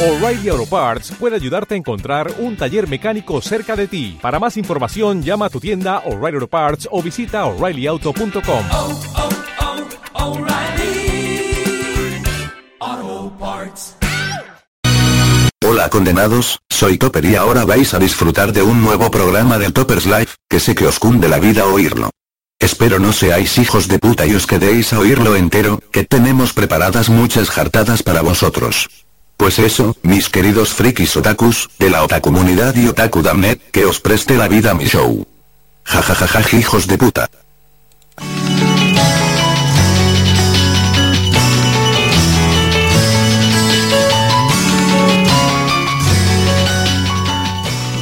O'Reilly Auto Parts puede ayudarte a encontrar un taller mecánico cerca de ti. Para más información, llama a tu tienda O'Reilly Auto Parts o visita oreillyauto.com. oh, oh, Parts. Hola condenados, soy Topper y ahora vais a disfrutar de un nuevo programa de Topper's Life, que sé que os cunde la vida oírlo. Espero no seáis hijos de puta y os quedéis a oírlo entero, que tenemos preparadas muchas jartadas para vosotros. Pues eso, mis queridos frikis otakus, de la otacomunidad y otaku damnet, que os preste la vida mi show. Jajajaja hijos de puta.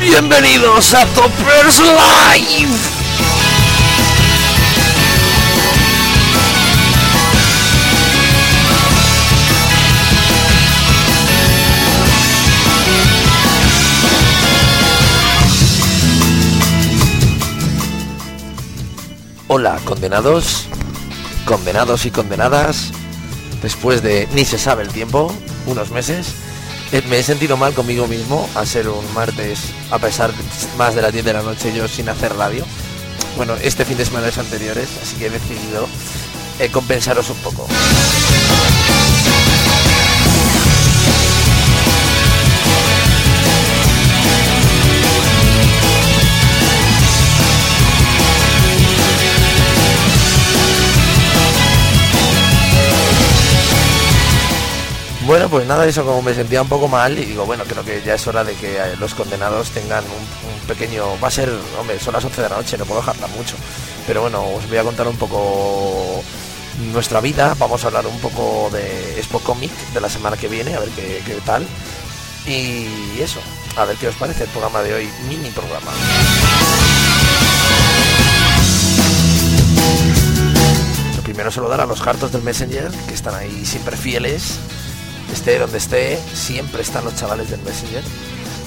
Bienvenidos a Toppers Live. Hola, condenados, condenados y condenadas. Después de ni se sabe el tiempo, unos meses, eh, me he sentido mal conmigo mismo a ser un martes, a pesar más de las 10 de la noche yo sin hacer radio. Bueno, este fin de semana es anteriores, así que he decidido eh, compensaros un poco. Bueno, pues nada, eso como me sentía un poco mal y digo, bueno, creo que ya es hora de que eh, los condenados tengan un, pequeño... Va a ser, hombre, son las 11 de la noche, no puedo dejarla mucho. Pero bueno, os voy a contar un poco nuestra vida, vamos a hablar un poco de Expo Comic de la semana que viene, a ver qué, qué tal. Y eso, a ver qué os parece el programa de hoy, mini programa. Lo primero saludar a los hartos del Messenger, que están ahí siempre fieles esté donde esté, siempre están los chavales del Messenger.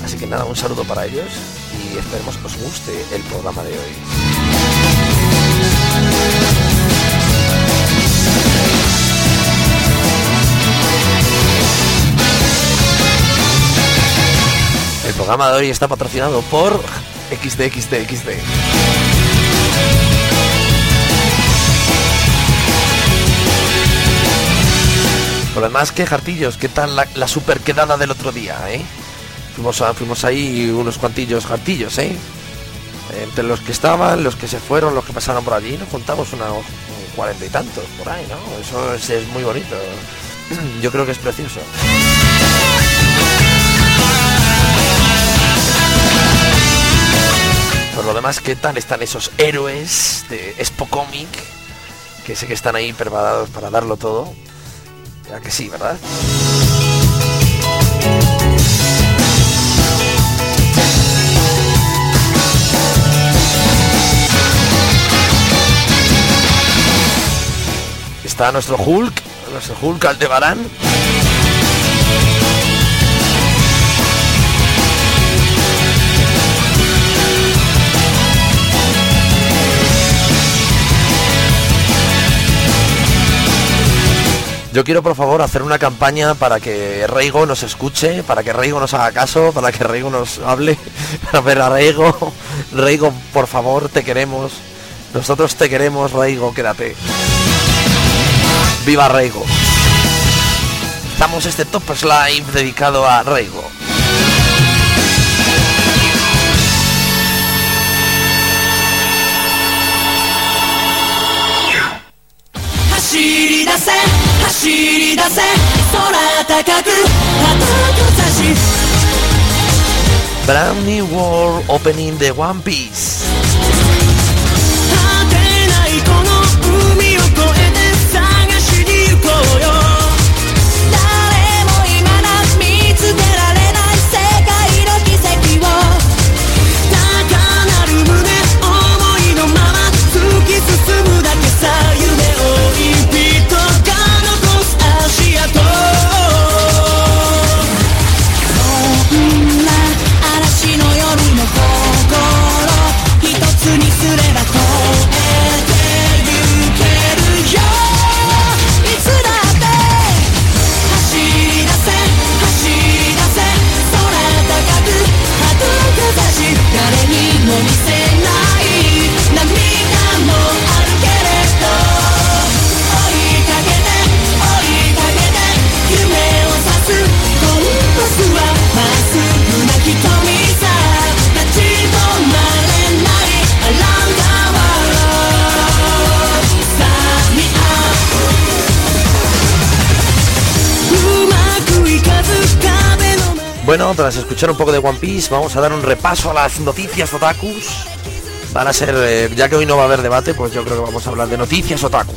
Así que nada, un saludo para ellos y esperemos que os guste el programa de hoy. El programa de hoy está patrocinado por XDXDXD. Por lo demás, ¿qué jartillos? ¿Qué tal la, super quedada del otro día, eh? Fuimos, fuimos ahí unos cuantillos jartillos, eh. Entre los que estaban, los que se fueron, los que pasaron por allí, nos juntamos unos cuarenta y tantos por ahí, ¿no? Eso es, es muy bonito. Yo creo que es precioso. Por lo demás, ¿qué tal están esos héroes de Expo Comic? Que sé que están ahí preparados para darlo todo. Ya que sí, ¿verdad? Está nuestro Hulk, nuestro Hulk Aldebarán. Yo quiero por favor hacer una campaña para que Reigo nos escuche, para que Reigo nos haga caso, para que Reigo nos hable. A ver, a Reigo, Reigo, por favor, te queremos. Nosotros te queremos, Reigo, quédate. ¡Viva Reigo! Estamos este Toppers Live dedicado a Reigo. 走り出せ 走り出せ空高く叩く差し Brand New World Opening de One Piece. Tras escuchar un poco de One Piece, vamos a dar un repaso a las noticias otakus. Van a ser, eh, ya que hoy no va a haber debate, pues yo creo que vamos a hablar de noticias otakus.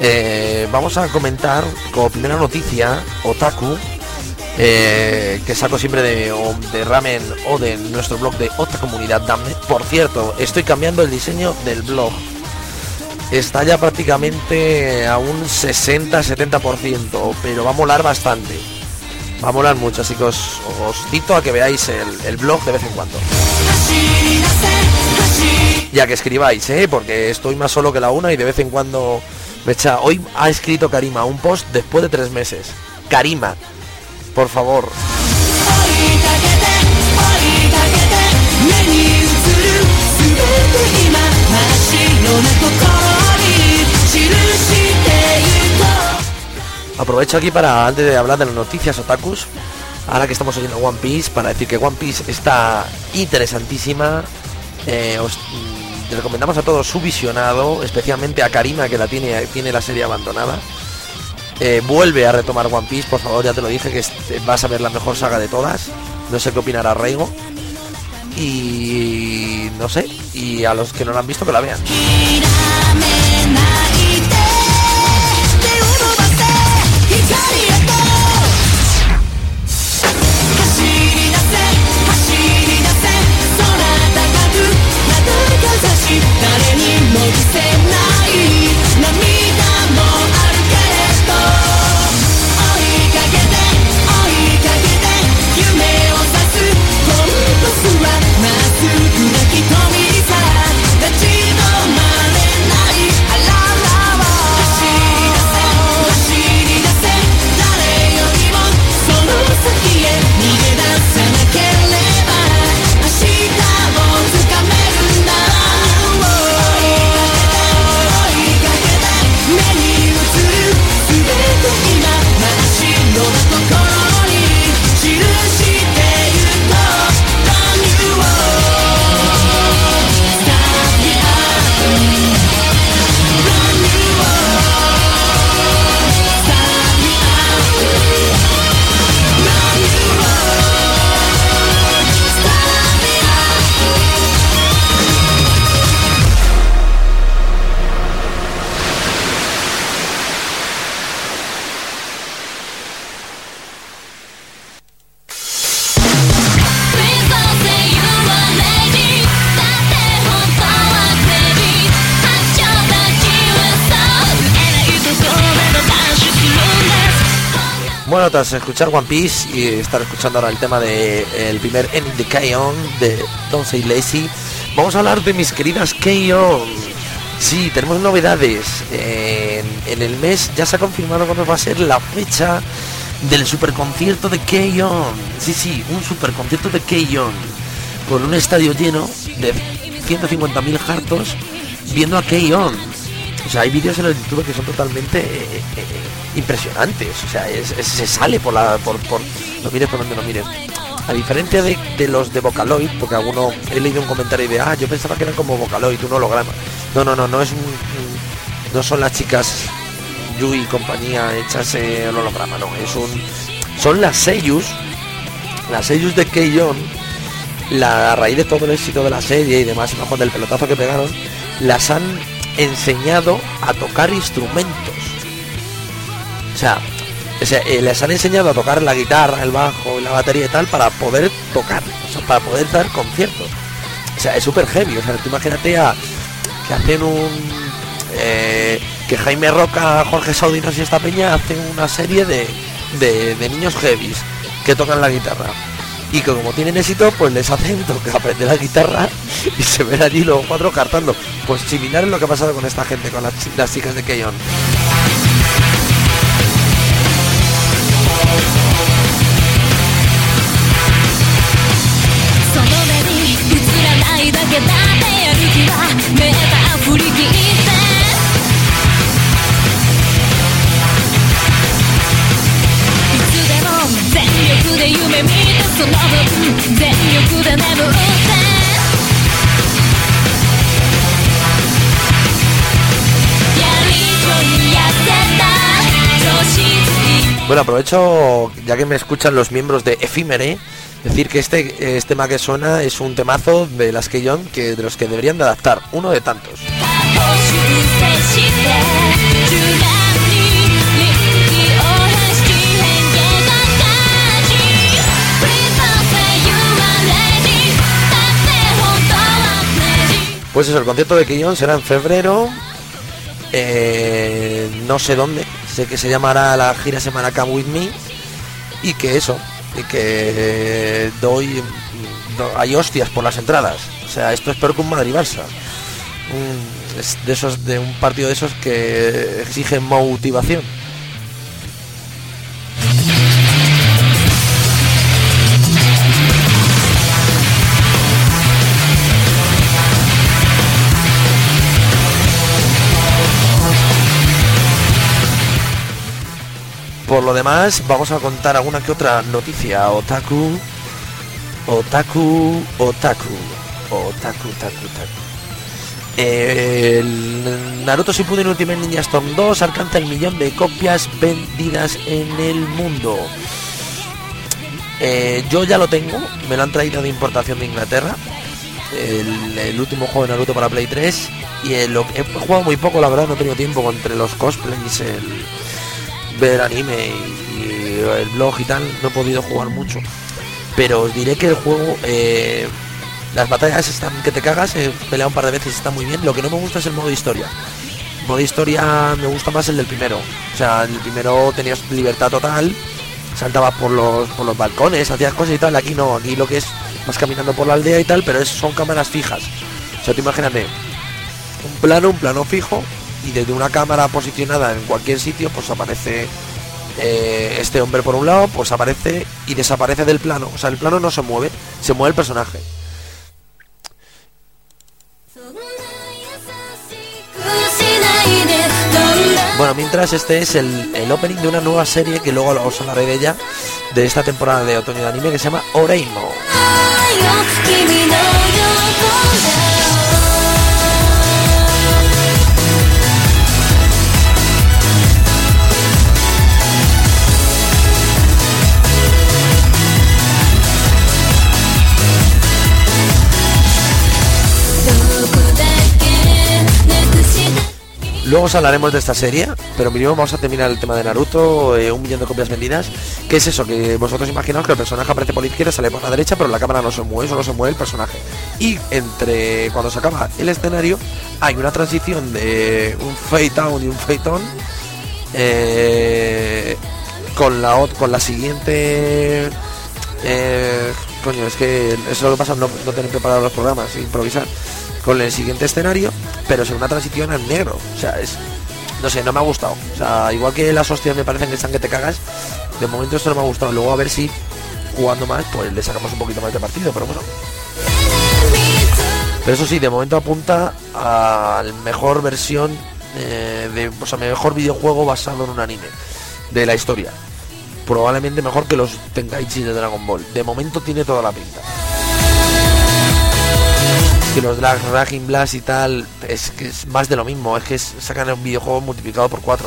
Eh, vamos a comentar como primera noticia otaku eh, que saco siempre de, de Ramen o de nuestro blog de otra comunidad Dame. Por cierto, estoy cambiando el diseño del blog. Está ya prácticamente a un 60-70%, pero va a molar bastante. Va a molar mucho, así que os, os cito a que veáis el, blog de vez en cuando. Ya que escribáis, ¿eh? porque estoy más solo que la una y de vez en cuando me echa... Hoy ha escrito Karima un post después de tres meses. Karima, por favor. Aprovecho aquí para, antes de hablar de las noticias otakus, ahora que estamos oyendo One Piece, para decir que One Piece está interesantísima. Eh, os mm, recomendamos a todos su visionado, especialmente a Karima que la tiene, tiene la serie abandonada. Eh, vuelve a retomar One Piece, por favor, ya te lo dije que vas a ver la mejor saga de todas. No sé qué opinará Reigo. Y no sé, y a los que no la han visto que la vean. Escuchar One Piece y estar escuchando ahora el tema del el primer End the K-On! de Don't Say Lazy, vamos a hablar de mis queridas K-On! Sí, tenemos novedades. En, el mes ya se ha confirmado cuándo va a ser la fecha del superconcierto de K-On! Sí, sí, un superconcierto de K-On! Con un estadio lleno de 150.000 hartos viendo a K-On! O sea, hay vídeos en el YouTube que son totalmente eh, eh, impresionantes. O sea, se sale por la. Por, por, lo mires por donde lo mires. A diferencia de, de los de Vocaloid, porque alguno he leído un comentario de ah, yo pensaba que eran como Vocaloid, un holograma. No, no, no, no es un, no son las chicas Yui y compañía hechas eh, el holograma, no, es un. Son las Seiyus, las Seiyus de Keion, la a raíz de todo el éxito de la serie y demás, y bajo del pelotazo que pegaron, las han enseñado a tocar instrumentos. O sea, eh, les han enseñado a tocar la guitarra, el bajo, la batería y tal para poder tocar, o sea, para poder dar conciertos. O sea, es súper heavy. O sea, tú imagínate a que hacen un eh, que Jaime Roca, Jorge Saudinos y esta peña hacen una serie de, de, de niños heavies que tocan la guitarra. Y que como tienen éxito, pues les hacen tocar, aprender la guitarra y se ven allí los cuatro cartando. Pues similar es lo que ha pasado con esta gente, con las, las chicas de Keyon. Bueno, aprovecho, ya que me escuchan los miembros de Efímere, decir que este, este, tema que suena es un temazo de las que John, que de los que deberían de adaptar, uno de tantos. Pues eso, el concierto de Quillón será en febrero, eh, no sé dónde, Sé que se llamará la gira Semana Come With Me. Y que eso. Y que doy. do- hay hostias por las entradas. O sea, esto es peor que un Madrid-Barça. Un- es de esos de un partido de esos que exigen motivación. Lo demás, vamos a contar alguna que otra noticia. Otaku. Otaku. Otaku. Otaku, taku, taku. El Naruto Shippuden Ultimate Ninja Storm 2 alcanza el millón de copias vendidas en el mundo. Eh, yo ya lo tengo, me lo han traído de importación de Inglaterra. El, último juego de Naruto para Play 3. Y el- he jugado muy poco, la verdad, no he tenido tiempo entre los cosplays, el ver anime y, el blog y tal, no he podido jugar mucho. Pero os diré que el juego, eh, las batallas están que te cagas, he peleado un par de veces, está muy bien. Lo que no me gusta es el modo historia. El modo historia me gusta más el del primero. O sea, el primero tenías libertad total, saltabas por los, por los balcones, hacías cosas y tal. Aquí no, aquí lo que es vas caminando por la aldea y tal, pero es, son cámaras fijas. O sea, tú imagínate un plano, un plano fijo, y desde una cámara posicionada en cualquier sitio, pues aparece eh, este hombre por un lado, pues aparece y desaparece del plano. O sea, el plano no se mueve, se mueve el personaje. Bueno, mientras este es el, el, opening de una nueva serie que luego os hablaré de ella, de esta temporada de otoño de anime que se llama Oreimo. Luego os hablaremos de esta serie, pero mínimo vamos a terminar el tema de Naruto, eh, un millón de copias vendidas. ¿Qué es eso? Que vosotros imaginaos que el personaje aparece por la izquierda, sale por la derecha, pero la cámara no se mueve, solo se mueve el personaje. Y entre cuando se acaba el escenario, hay una transición de un fade down y un fade on. eh, con la con la siguiente eh, coño es que eso es lo que pasa no, no tener preparados los programas improvisar con el siguiente escenario pero es una transición al negro o sea es no sé no me ha gustado o sea igual que las hostias me parecen que están que te cagas de momento esto no me ha gustado luego a ver si jugando más pues le sacamos un poquito más de partido pero bueno pero eso sí, de momento apunta a la mejor versión eh, de, o sea, mejor videojuego basado en un anime de la historia. Probablemente mejor que los Tenkaichi de Dragon Ball. De momento tiene toda la pinta que los Drag Raging Blast y tal, es que es más de lo mismo, es que es, sacan un videojuego multiplicado por 4.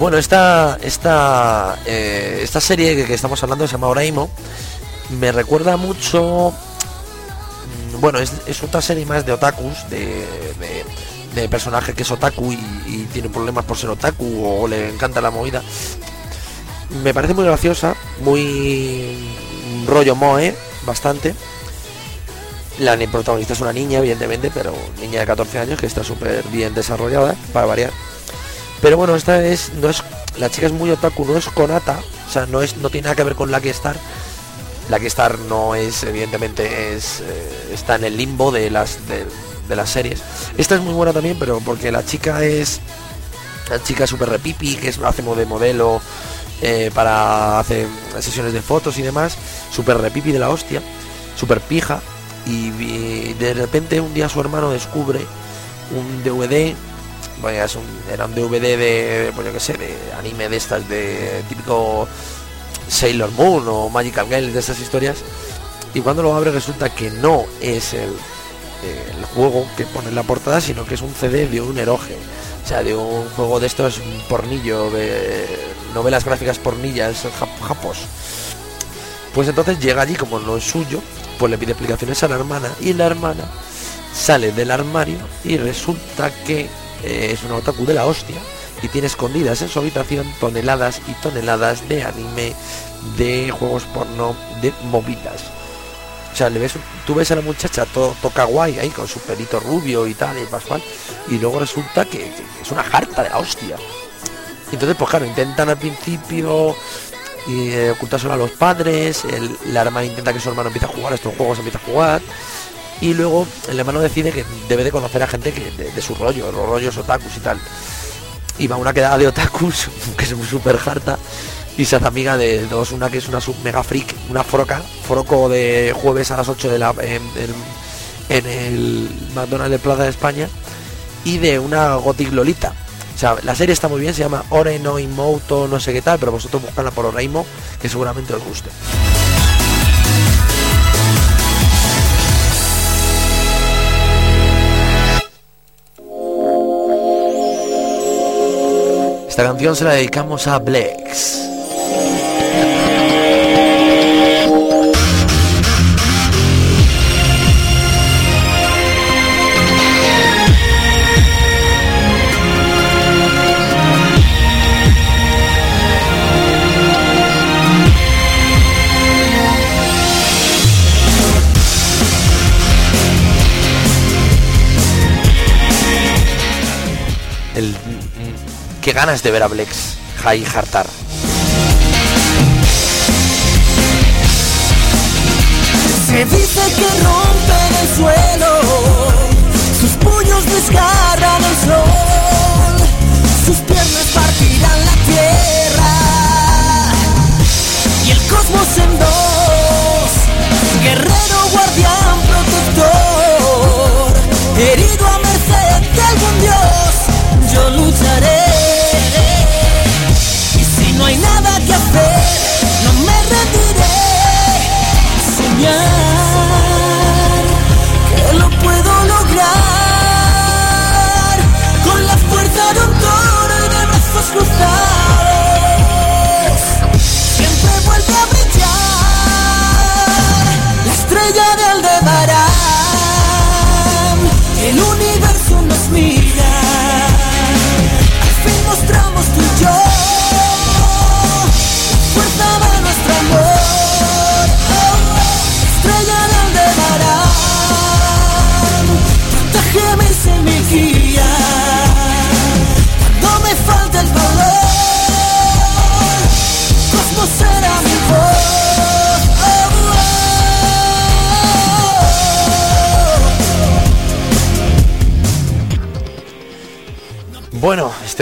Bueno, esta, esta, eh, esta serie que, que, estamos hablando se llama Oraimo. Me recuerda mucho bueno, es, otra serie más de otakus, de, personaje que es otaku y, y tiene problemas por ser otaku o le encanta la movida. Me parece muy graciosa, muy rollo moe, bastante. La ni- protagonista es una niña, evidentemente, pero niña de 14 años que está súper bien desarrollada, para variar. Pero bueno, esta es, no es, la chica es muy otaku, no es Konata, o sea, no es, no tiene nada que ver con Lucky Star. Lucky Star no es, evidentemente, es, eh, está en el limbo de las, de, las series. Esta es muy buena también, pero porque la chica es, la chica súper repipi, que es, hace de modelo eh, para hacer sesiones de fotos y demás, súper repipi de la hostia, súper pija, y, de repente un día su hermano descubre un DVD bueno, es un, era un DVD de, pues yo qué sé, de anime de estas, de típico Sailor Moon o Magical Girl de estas historias. Y cuando lo abre resulta que no es el, el juego que pone en la portada, sino que es un CD de un eroge. O sea, de un juego de estos, pornillo, de novelas gráficas pornillas, jap- japos. Pues entonces llega allí como no es suyo, pues le pide explicaciones a la hermana y la hermana sale del armario y resulta que eh, es una otaku de la hostia y tiene escondidas en su habitación toneladas y toneladas de anime, de juegos porno, de movidas. O sea, le ves, tú ves a la muchacha todo, toca guay ahí con su pelito rubio y tal y pascual y luego resulta que, es una jarta de la hostia. Entonces, pues claro, intentan al principio eh, ocultárselo a los padres, el- la hermana intenta que su hermano empiece a jugar estos juegos, empieza a jugar, y luego el hermano decide que debe de conocer a gente que, de, de su rollo, los rollos otakus y tal. Y va a una quedada de otakus, que es súper harta, y se hace amiga de dos, una que es una sub mega freak, una froca, froco de jueves a las 8 de la en, en- en el McDonald's de Plaza de España, y de una Gothic Lolita. O sea, la serie está muy bien, se llama Ore no Imoto, no sé qué tal, pero vosotros buscadla por Oreimo, que seguramente os guste. Esta canción se la dedicamos a Blex. Qué ganas de ver a Blex, Jai Hartar. Se dice que rompen el suelo, sus puños desgarran el sol, sus piernas partirán la tierra y el cosmos en dos. Guerrero, guardián, protector, herido a merced de algún dios, yo lucharé. 면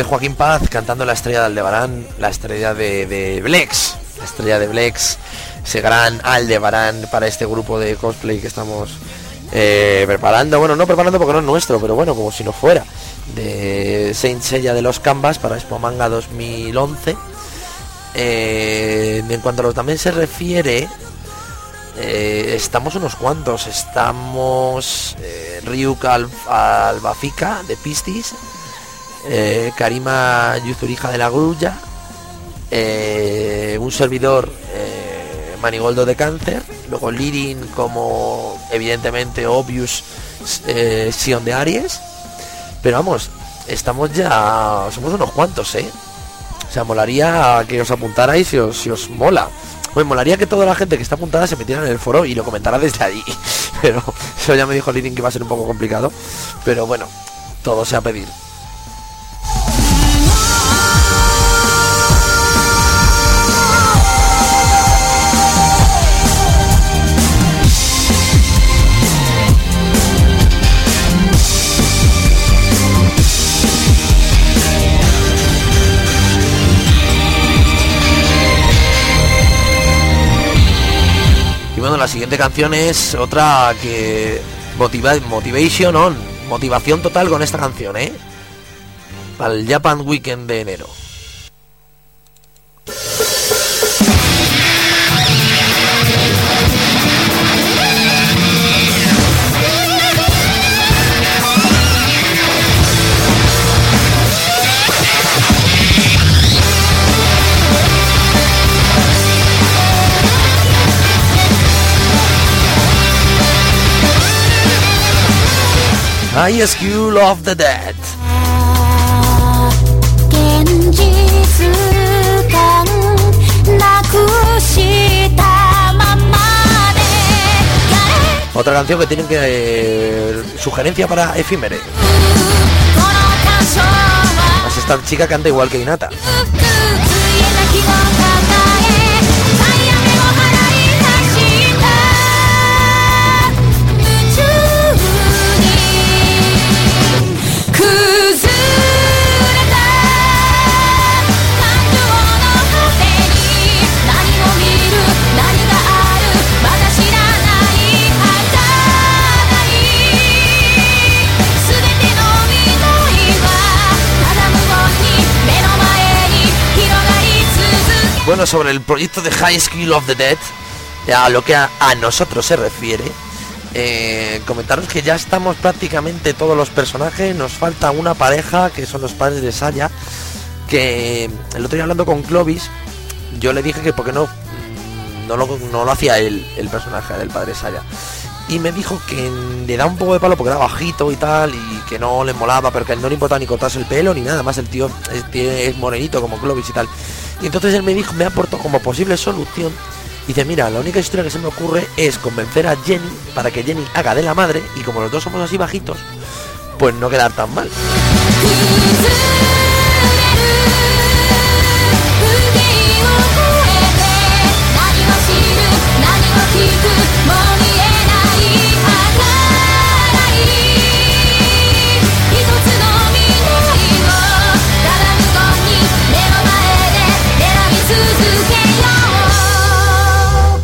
Joaquín Paz cantando la estrella de Aldebarán, la estrella de, Blex, la estrella de Blex, ese gran Aldebarán para este grupo de cosplay que estamos eh, preparando. Bueno, no preparando porque no es nuestro, pero bueno, como si no fuera. De Saint Seiya de los Canvas para Expo Manga 2011. Eh, en cuanto a lo que también se refiere, eh, estamos unos cuantos. Estamos eh, Ryuka Al- Albafika de Pistis, eh, Karima Yuzurija de la Grulla, eh, un servidor eh, Manigoldo de Cáncer, luego Lirin como evidentemente Obvious Sion de Aries, pero vamos, estamos ya, somos unos cuantos, ¿eh? O sea, molaría que os apuntarais si os, si os mola. Me molaría que toda la gente que está apuntada se metiera en el foro y lo comentara desde allí. Pero eso ya me dijo Lirin que va a ser un poco complicado. Pero bueno, todo sea pedir. La siguiente canción es otra que motiva Motivation On, motivación total con esta canción, ¿eh? Al Japan Weekend de enero. I School of the Dead. Otra canción que tienen que... Eh, sugerencia para efímere. Es esta chica canta igual que Inata. Bueno, sobre el proyecto de High School of the Dead, a lo que a, nosotros se refiere, eh, comentaros que ya estamos prácticamente todos los personajes, nos falta una pareja, que son los padres de Saya, que el otro día hablando con Clovis, yo le dije que por qué no, mm, no, lo, no lo hacía él, el personaje del padre Saya. Y me dijo que le da un poco de palo porque era bajito y tal, y que no le molaba, pero que no le importaba ni cortarse el pelo ni nada más. El tío es, es morenito como Clovis y tal. Y entonces él me dijo, me aportó como posible solución. Dice, mira, la única historia que se me ocurre es convencer a Jenny para que Jenny haga de la madre y como los dos somos así bajitos, pues no quedar tan mal.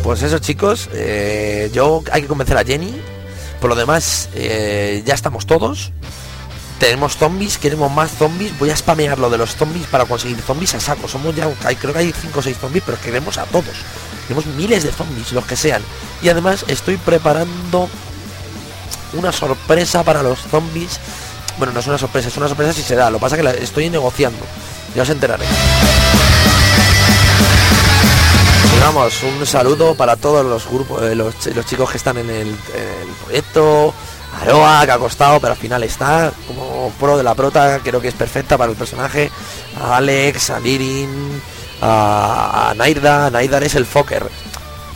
Pues eso chicos, eh, yo hay que convencer a Jenny. Por lo demás, eh, ya estamos todos. Tenemos zombies, queremos más zombies. Voy a spamear lo de los zombies para conseguir zombies a saco. Somos ya, hay- creo que hay 5 o 6 zombies, pero queremos a todos. Queremos miles de zombies, los que sean. Y además estoy preparando una sorpresa para los zombies. Bueno, no es una sorpresa, es una sorpresa si se da. Lo que pasa que la estoy negociando. Ya os enteraréis. Vamos, un saludo para todos los grupos, eh, los, los chicos que están en el, en el proyecto. Aroa, que ha costado, pero al final está como pro de la prota, creo que es perfecta para el personaje. A Alex, a Lirin, a, a Nairda. Nairda es el Fokker.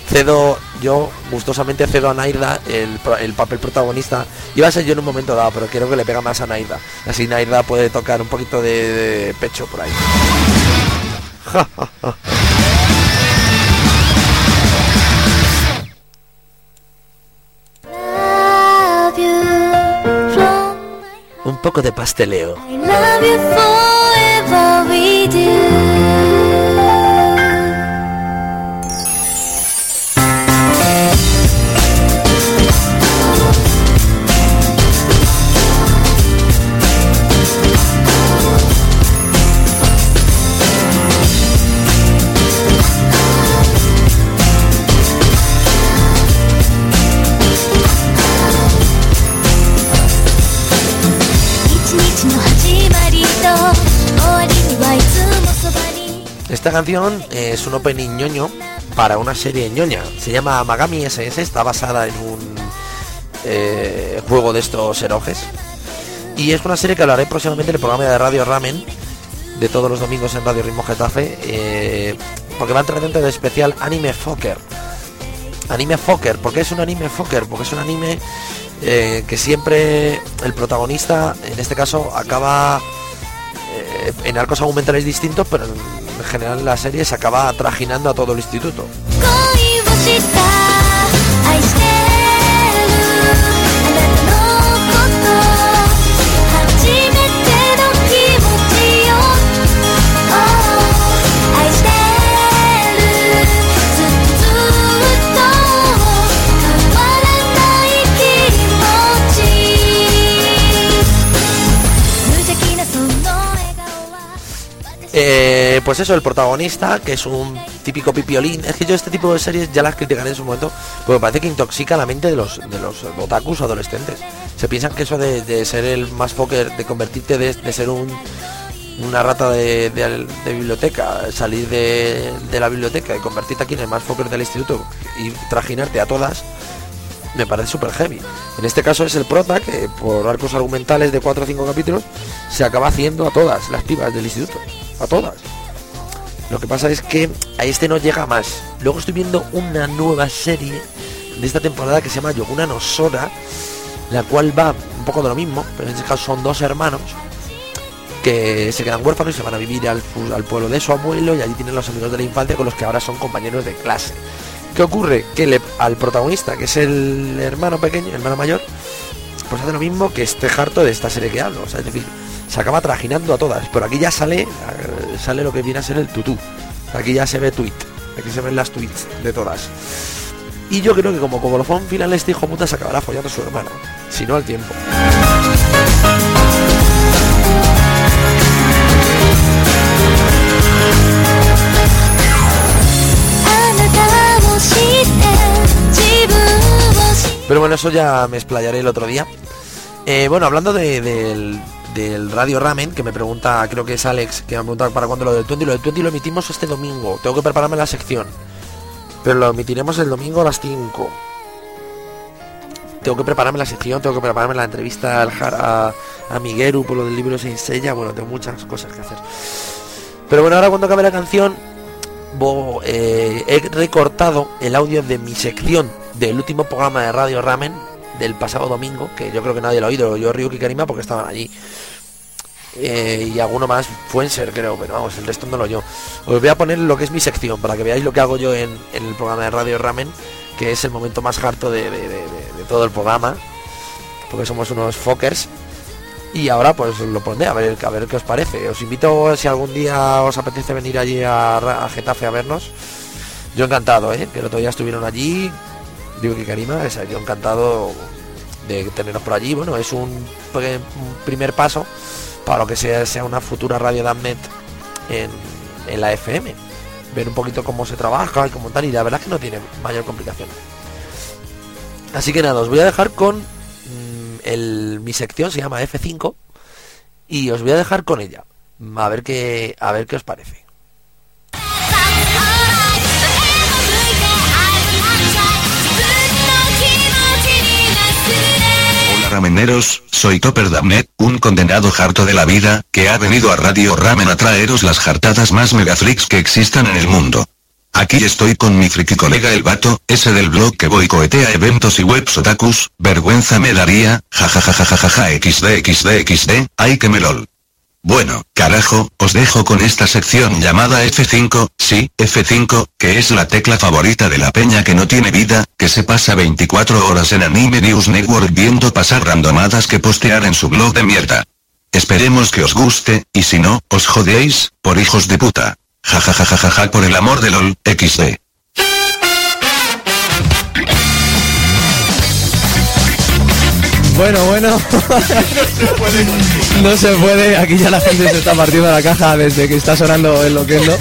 Cedo, yo gustosamente cedo a Nairda el, el papel protagonista. Iba a ser yo en un momento dado, pero creo que le pega más a Nairda. Así Nairda puede tocar un poquito de pecho por ahí. Un poco de pasteleo. Canción es un opening ñoño para una serie ñoña. Se llama Magami SS, está basada en un eh, juego de estos eroges. Y es una serie que hablaré próximamente en el programa de Radio Ramen, de todos los domingos en Radio Ritmo Getafe, eh, porque va a entrar dentro del especial Anime Fokker. Anime Fokker, ¿por qué es un anime Fokker? Porque es un anime eh, que siempre el protagonista, en este caso, acaba en arcos argumentales distintos, pero en en general la serie se acaba trajinando a todo el instituto. Eh, pues eso, el protagonista, que es un típico pipiolín. Es que yo este tipo de series ya las criticaré en su momento, porque parece que intoxica la mente de los, de los otakus adolescentes. Se piensan que eso de, ser el más poker, de convertirte de, de ser un una rata de, biblioteca, salir de, la biblioteca y convertirte aquí en el más poker del instituto y trajinarte a todas, me parece súper heavy. En este caso es el prota que por arcos argumentales de 4 o 5 capítulos se acaba haciendo a todas las pibas del instituto. A todas. Lo que pasa es que a este no llega más. Luego estoy viendo una nueva serie de esta temporada que se llama Yoguna no Sora, la cual va un poco de lo mismo, pero en este caso son dos hermanos que se quedan huérfanos y se van a vivir al, pu- al pueblo de su abuelo y allí tienen los amigos de la infancia con los que ahora son compañeros de clase. ¿Qué ocurre? Que le- al protagonista, que es el hermano pequeño, el hermano mayor, pues hace lo mismo que este harto de esta serie que hablo. Es decir, se acaba trajinando a todas. Pero aquí ya sale, eh, sale lo que viene a ser el tutú. Aquí ya se ve tweet. Aquí se ven las tweets de todas. Y yo creo que como cobolofón final este hijo puta se acabará follando a su hermana. Si no al tiempo. Pero bueno, eso ya me explayaré el otro día. Eh, bueno, hablando de, de, del del Radio Ramen, que me pregunta, creo que es Alex, que me ha preguntado para cuándo lo del 20. Lo del 20 lo emitimos este domingo. Tengo que prepararme la sección. Pero lo emitiremos el domingo a las 5. Tengo que prepararme la sección, tengo que prepararme la entrevista al Jar- a, a por lo del libro Sin Sella. Bueno, tengo muchas cosas que hacer. Pero bueno, ahora cuando acabe la canción, eh, he recortado el audio de mi sección del último programa de Radio Ramen del pasado domingo, que yo creo que nadie lo ha oído, yo Ryuki Karima porque estaban allí. Eh, y alguno más fue en ser, creo, pero vamos, el resto no lo yo. Os voy a poner lo que es mi sección para que veáis lo que hago yo en, el programa de Radio Ramen, que es el momento más harto de, todo el programa, porque somos unos fuckers. Y ahora pues lo pondré a ver, a ver qué os parece. Os invito si algún día os apetece venir allí a, a Getafe a vernos. Yo encantado, ¿eh? que el otro día estuvieron allí. Digo que Karima, sea, yo encantado de teneros por allí. Bueno, es un primer paso para lo que sea, sea una futura radio Damnet en, en la FM. Ver un poquito cómo se trabaja y cómo tal. Y la verdad es que no tiene mayor complicación. Así que nada, os voy a dejar con mm, el, mi sección se llama F5 y os voy a dejar con ella. A ver qué a ver qué os parece. Rameneros, soy Topper Damnet, un condenado harto de la vida, que ha venido a Radio Ramen a traeros las jartadas más megaflix que existan en el mundo. Aquí estoy con mi friki colega el vato, ese del blog que boicotea eventos y webs otakus, vergüenza me daría, jajajajajaja xd xd xd, ay que melol. Bueno, carajo, os dejo con esta sección llamada F5, sí, F5, que es la tecla favorita de la peña que no tiene vida, que se pasa 24 horas en Anime News Network viendo pasar randomadas que postear en su blog de mierda. Esperemos que os guste, y si no, os jodéis, por hijos de puta. Jajajajajaja por el amor de LOL, XD. Bueno, bueno. no se puede. Aquí ya la gente se está partiendo la caja desde que está sonando el loquendo.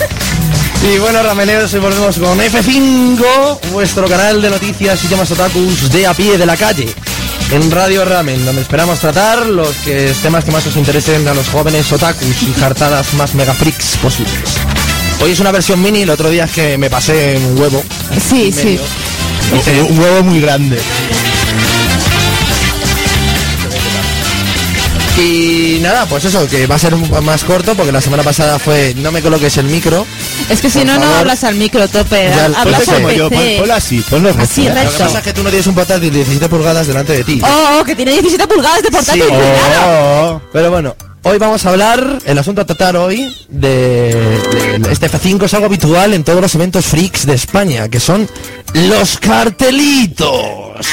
Y bueno, rameneros, hoy volvemos con F5, vuestro canal de noticias y temas otakus de a pie de la calle. En Radio Ramen, donde esperamos tratar los que, temas que más os interesen a los jóvenes otakus y jartadas más megafreaks posibles. Hoy es una versión mini, el otro día es que me pasé un huevo. Sí, sí. Un huevo muy grande. Y nada, pues eso, que va a ser un poco más corto porque la semana pasada fue no me coloques el micro. Es que si no, no favor. hablas al micro, tope. Ya, hablas ponte al como yo, PC. pon- así, ponlo Así, Lo que recto. pasa es que tú no tienes un portátil de 17 pulgadas delante de ti. Oh, oh, que tiene 17 pulgadas de portátil. Sí. cuidado. Pero bueno, hoy vamos a hablar, el asunto a tratar hoy de, de este F5 es algo habitual en todos los eventos freaks de España, que son los cartelitos.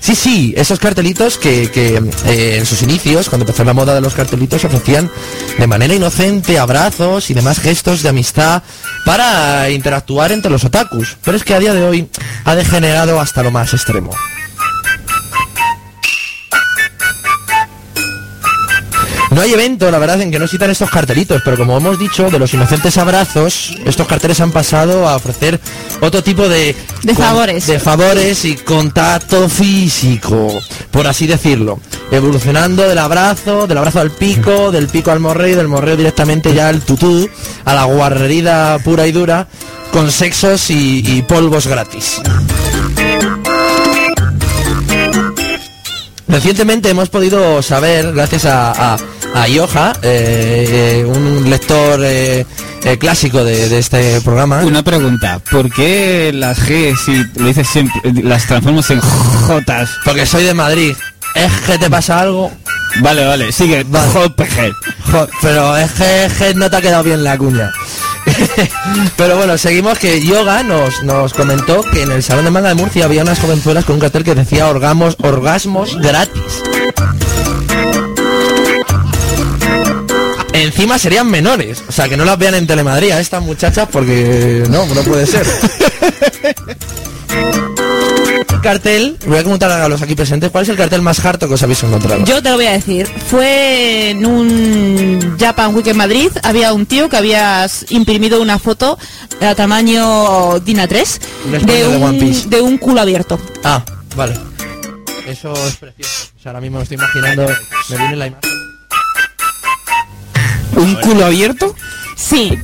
Sí, sí, esos cartelitos que, que, eh, en sus inicios, cuando empezó la moda de los cartelitos, ofrecían de manera inocente abrazos y demás gestos de amistad para interactuar entre los otakus. Pero es que a día de hoy ha degenerado hasta lo más extremo. No hay evento, la verdad, en que no citan estos cartelitos, pero como hemos dicho, de los inocentes abrazos, estos carteles han pasado a ofrecer otro tipo de... De con- favores. De favores y contacto físico, por así decirlo. Evolucionando del abrazo, del abrazo al pico, del pico al morreo y del morreo directamente ya al tutú, a la guarrerida pura y dura, con sexos y, y polvos gratis. Recientemente hemos podido saber, gracias a, a, a Yoja, eh, eh, un lector eh, eh, clásico de, de este programa, Una pregunta, ¿por qué las G, si lo dices siempre, las transformas en Jotas? porque soy de Madrid. ¿Es que te pasa algo? Vale, vale, sigue, Vale. Jo- pero es que, es que no te ha quedado bien la cuña. pero bueno, seguimos que Yoga nos, nos comentó que en el Salón de Manga de Murcia había unas jovenzuelas con un cartel que decía orgamos, orgasmos gratis. Encima serían menores, o sea que no las vean en Telemadrid a estas muchachas porque no, no puede ser. cartel, voy a preguntar a los aquí presentes, ¿cuál es el cartel más harto que os habéis encontrado? Yo te lo voy a decir. Fue en un Japan Week en Madrid. Había un tío que había imprimido una foto a tamaño DIN A3 Un de de un, Piece. de un culo abierto. Ah, vale. Eso es precioso. O sea, ahora mismo me estoy imaginando, me viene la imagen. ¿Un culo abierto? Sí.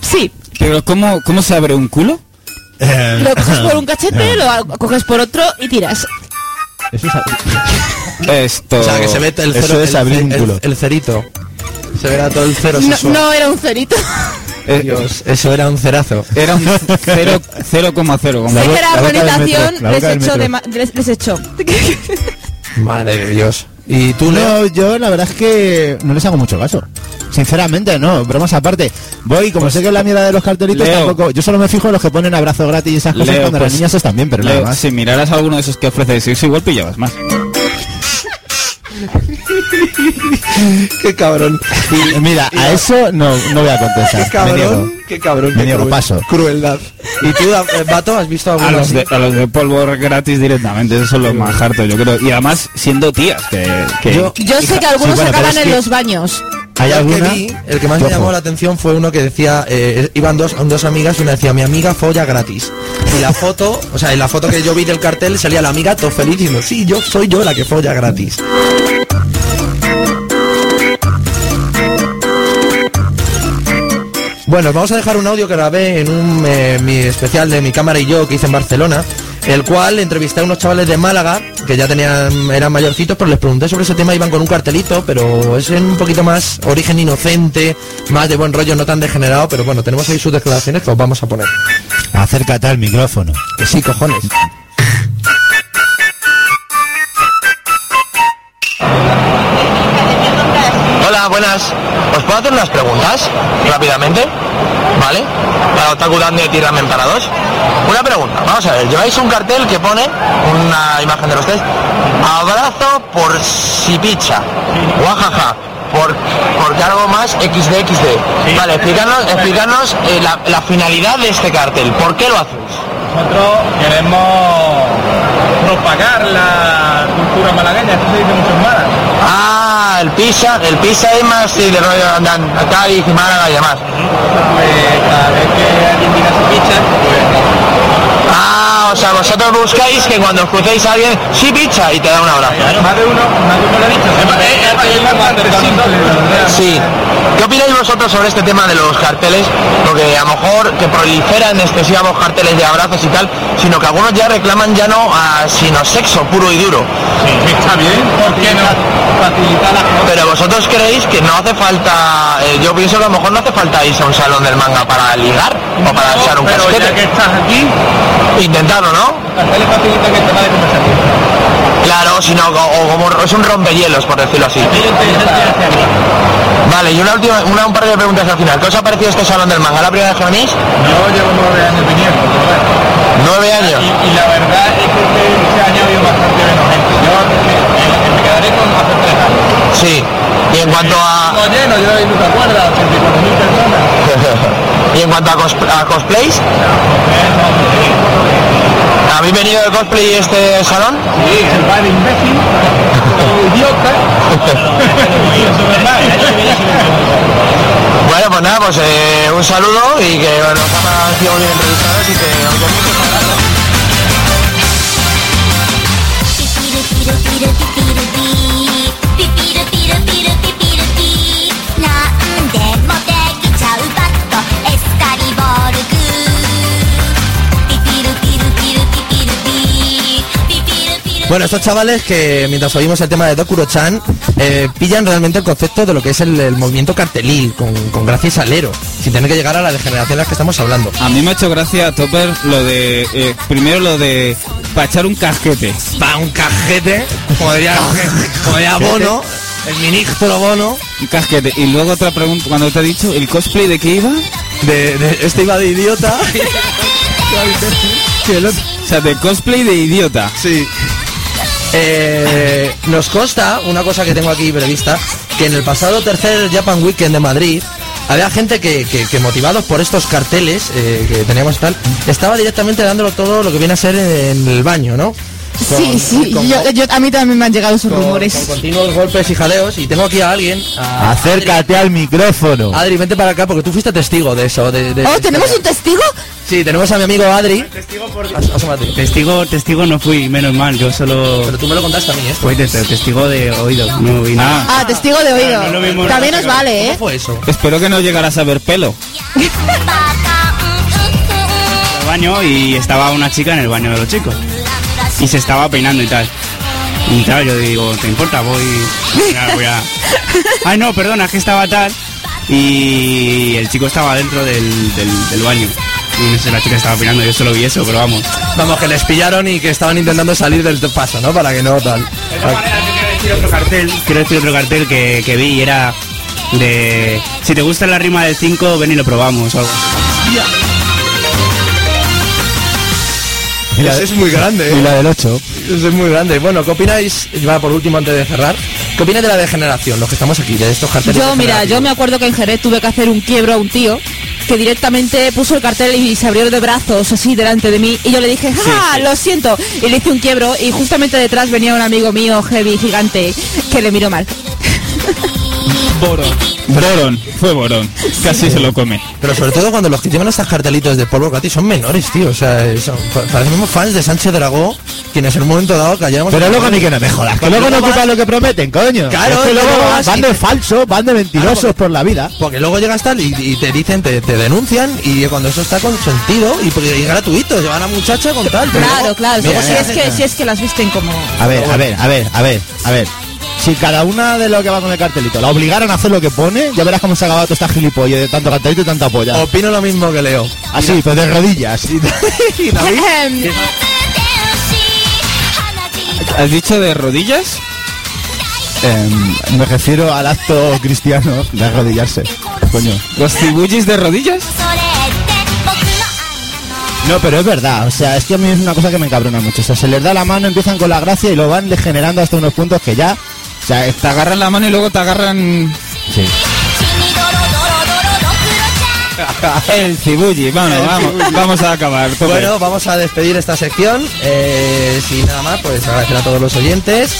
Sí. ¿Pero cómo, cómo se abre un culo? Lo coges por un cachete, lo coges por otro y tiras. Eso es, Esto... O sea, que se ve el Eso cero, es el, abrir ce- un el- culo. el cerito. Se verá todo el cero No, sexual. no era un cerito. eh, Dios, eso era un cerazo. Era un 0,0. como- Sé que bo- la la boca del organización metro, la les boca del echó, de. Madre de Dios. ¿Y tú, Leo? No, yo la verdad es que no les hago mucho caso. Sinceramente, no, bromas aparte. Voy, como sé que es la mierda de los cartelitos, Leo. tampoco. Yo solo me fijo en los que ponen abrazo gratis y esas cosas Leo, cuando pues, las niñas están bien, pero Leo, nada más. si miraras alguno de esos que ofrece sexo, igual pillabas más. Qué cabrón. Y mira, a eso no, no voy a contestar. Qué me niego. cabrón. Qué cabrón. Me qué niego, cruel- paso. Crueldad. ¿Y tú, eh, Vato, has visto A los, de, a los de polvo gratis directamente, eso es lo más harto, yo creo. Y además, siendo tías, que... que Yo- Yo sé que algunos Sí, bueno, acaban en que- los baños. ¿Hay el que alguna? vi, el que más me llamó la atención fue uno que decía, eh, iban dos, dos amigas y una decía, mi amiga folla gratis. Y la foto, o sea, en la foto que yo vi del cartel salía la amiga todo feliz diciendo, sí, yo soy yo la que folla gratis. Bueno, os vamos a dejar un audio que grabé en un eh, mi especial de mi cámara y yo que hice en Barcelona, el cual entrevisté a unos chavales de Málaga que ya tenían eran mayorcitos, pero les pregunté sobre ese tema, iban con un cartelito, pero es en un poquito más origen inocente, más de buen rollo, no tan degenerado, pero bueno, tenemos ahí sus declaraciones que os vamos a poner. Acércate al micrófono. Que sí, cojones. Hola, buenas. ¿Os puedo hacer unas preguntas? Rápidamente. ¿Vale? Para Otaku Dan de Tiramen para dos. Una pregunta. Vamos a ver. Lleváis un cartel que pone una imagen de los tres. Abrazo por si picha. Guajaja. Por, porque algo más XD, Vale, explícanos, explícanos eh, la, la finalidad de este cartel. ¿Por qué lo hacéis? Nosotros queremos propagar la cultura malagueña, esto se dice mucho en Málaga. Ah, el pizza, el pizza es más sí, de rollo andan a Cádiz y Málaga y demás. Pues cada vez que alguien diga su picha, pues Ah, o sea, vosotros buscáis que cuando os crucéis a alguien, sí picha y te da un abrazo. más de uno, más de uno lo ha dicho. Es bastante simple, ¿verdad? Sí. ¿Qué opináis vosotros sobre este tema de los carteles? Porque a lo mejor que proliferan excesivos carteles de abrazos y tal, sino que algunos ya reclaman ya no a sino sexo puro y duro. Sí, está bien, ¿por qué no? Pero vosotros creéis que no hace falta, eh, yo pienso que a lo mejor no hace falta irse a un salón del manga para ligar o para echar un Pero ya que estás aquí, Intentarlo, ¿no? carteles facilitan que el tema de conversación. Claro, sino o, como es un rompehielos, por decirlo así. Vale, y una última, una, un par de preguntas al final. ¿Qué os ha parecido este salón del manga? ¿La primera vez que venís? Yo llevo nueve años viniendo. Nueve años. Y, y la verdad es que este, este año ha habido bastante menos gente. Yo me, me- quedaré con hace tres años. Sí. Y en cuanto a Todo lleno, yo no te acuerdas, 84.000 personas. y en cuanto a, cos- a cosplays, ¿habéis venido de cosplay este salón? Sí, el bar imbécil, el idiota. Bueno, pues nada, pues eh, un saludo y que nos ha parecido muy bien entrevistados y que os doy. Bueno, estos chavales que mientras oímos el tema de Dokuro-chan eh, pillan realmente el concepto de lo que es el, el movimiento cartelil, con, con gracia y salero, sin tener que llegar a la degeneración de la que estamos hablando. A mí me ha hecho gracia, Topper, lo de. eh, primero lo de. Para echar un casquete. Va un cajete, como diría, como diría Bono, el ministro Bono, Un casquete. Y luego otra pregunta, cuando te he dicho, ¿el cosplay de qué iba? de, de- este iba de idiota. O sea, de cosplay de idiota. Sí. Eh, nos consta, una cosa que tengo aquí prevista, que en el pasado tercer Japan Weekend de Madrid había gente que, que- motivados por estos carteles eh, que teníamos tal, estaba directamente dándolo todo lo que viene a ser en el baño, ¿no? Sí, sí, con- yo, yo- a mí también me han llegado esos con- rumores. con continuos golpes y jaleos y tengo aquí a alguien a- Acércate al micrófono. Adri, vente para acá porque tú fuiste testigo de eso. De, de- Oh, ¿tenemos un testigo? Sí, tenemos a mi amigo Adri. As- asómate. Testigo, testigo no fui, menos mal, yo solo Pero tú me lo contaste a mí, ¿eh? fui testigo de oído, no vi nada. Ah, testigo de oído. no lo mismo, También no, nos vale, ¿Cómo ¿eh? fue eso? Espero que no llegaras a ver pelo. Baño y estaba una chica en el baño de los chicos y se estaba peinando y tal. Y claro, yo digo, ¿te importa? Voy, voy a... Ay, no, perdona, es que estaba tal y el chico estaba dentro del, del, del baño. Y no sé, la chica estaba peinando, yo solo vi eso, pero vamos. Vamos, que les pillaron y que estaban intentando salir del paso, ¿no? Para que no tal. De todas maneras, yo quiero decir otro cartel, quiero decir otro cartel que, que vi y era de si te gusta la rima del 5, ven y lo probamos o algo. Ese es muy grande, y ¿eh? la del 8. Ese es muy grande. Bueno, ¿qué opináis? Y va por último antes de cerrar. ¿Qué opináis de la degeneración? Los que estamos aquí, de estos carteles. Yo, mira, yo me acuerdo que en Jerez tuve que hacer un quiebro a un tío que directamente puso el cartel y se abrió de brazos así delante de mí y yo le dije, ¡ah, lo siento! Y le hice un quiebro y justamente detrás venía un amigo mío, heavy, gigante, que le miró mal. Borón, fue Borón. Casi se lo come. Pero sobre todo cuando los que llevan estos cartelitos de polvo gratis son menores, tío. O sea, son, pa- parecemos fans de Sánchez Dragó, quienes en un momento dado callamos. Pero luego ni que no me jodas, que luego no vas- ocupan lo que prometen, coño. Claro, Es que luego van, vas van y de falsos, van de mentirosos Claro, porque- por la vida. Porque luego llegas tal y, y te dicen, te, te denuncian y cuando eso está consentido y, y gratuito, llevan a muchacha con tal. pero Claro, luego- claro, Mira, si, mira, es que, si es que las visten como... A ver, a ver, a ver, a ver, a ver. Si cada una de lo que va con el cartelito la obligaran a hacer lo que pone, ya verás cómo se ha acabado toda esta gilipollas de tanto cartelito y tanta polla. Opino lo mismo que Leo. Ah, Así, pero de rodillas. ¿Has dicho de rodillas? Em, me refiero al acto cristiano de arrodillarse. Coño. ¿Los cibullis de rodillas? No, pero es verdad, o sea, es que a mí es una cosa que me encabrona mucho. O sea, se les da la mano, empiezan con la gracia y lo van degenerando hasta unos puntos que ya o sea, te agarran la mano y luego te agarran. Sí. El Cibuji, bueno, vamos, vamos a acabar. Bueno, vamos a despedir esta sección. Eh, sin nada más, pues agradecer a todos los oyentes.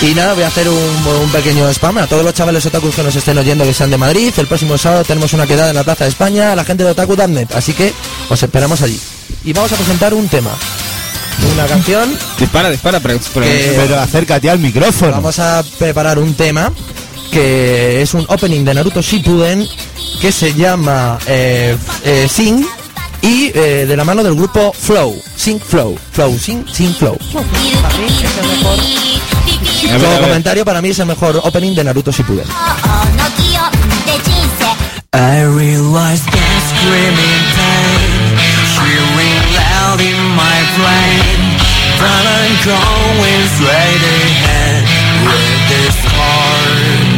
Y nada, voy a hacer un, pequeño spam a todos los chavales otakus que nos estén oyendo que sean de Madrid. El próximo sábado tenemos una quedada en la Plaza de España la gente de Otaku.net, así que os esperamos allí. Y vamos a presentar un tema una canción. Dispara, dispara, pero, que, pero acércate al micrófono. Vamos a preparar un tema que es un opening de Naruto Shippuden que se llama eh, eh Sing y eh, de la mano del grupo Flow. Sing Flow. Flow, Sing, Sing Flow. Para mí es el mejor. Comentario, para mí es el mejor opening de Naruto Shippuden. I flame. Brown and cold with lady hand with this heart.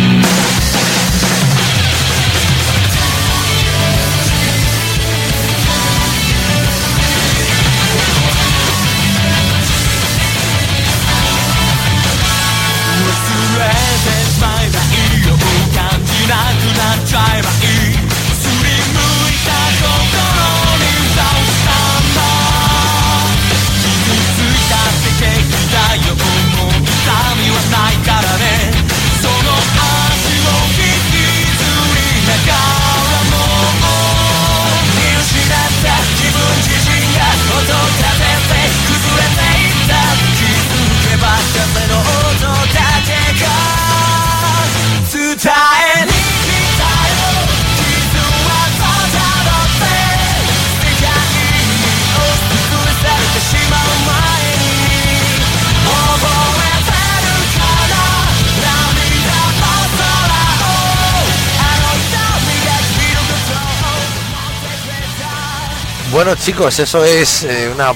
Bueno chicos, eso es eh, una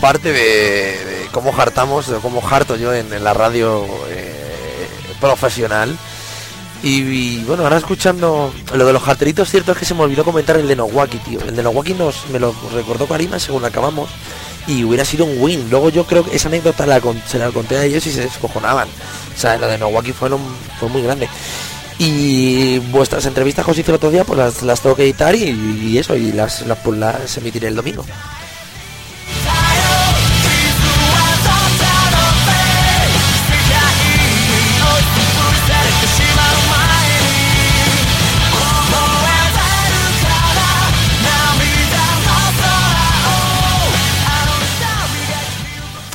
parte de, cómo hartamos, de cómo harto yo en, la radio eh, profesional. Y, bueno, ahora escuchando lo de los harteritos, cierto es que se me olvidó comentar el de Nowaki, tío. El de Nowaki nos, me lo recordó Karima según acabamos. Y hubiera sido un win. Luego yo creo que esa anécdota la, se la conté a ellos y se descojonaban. O sea, lo de Nowaki fue, fue muy grande. Y vuestras entrevistas que os hice el otro día, pues las, tengo que editar y, y eso, y las, las, pues las emitiré el domingo.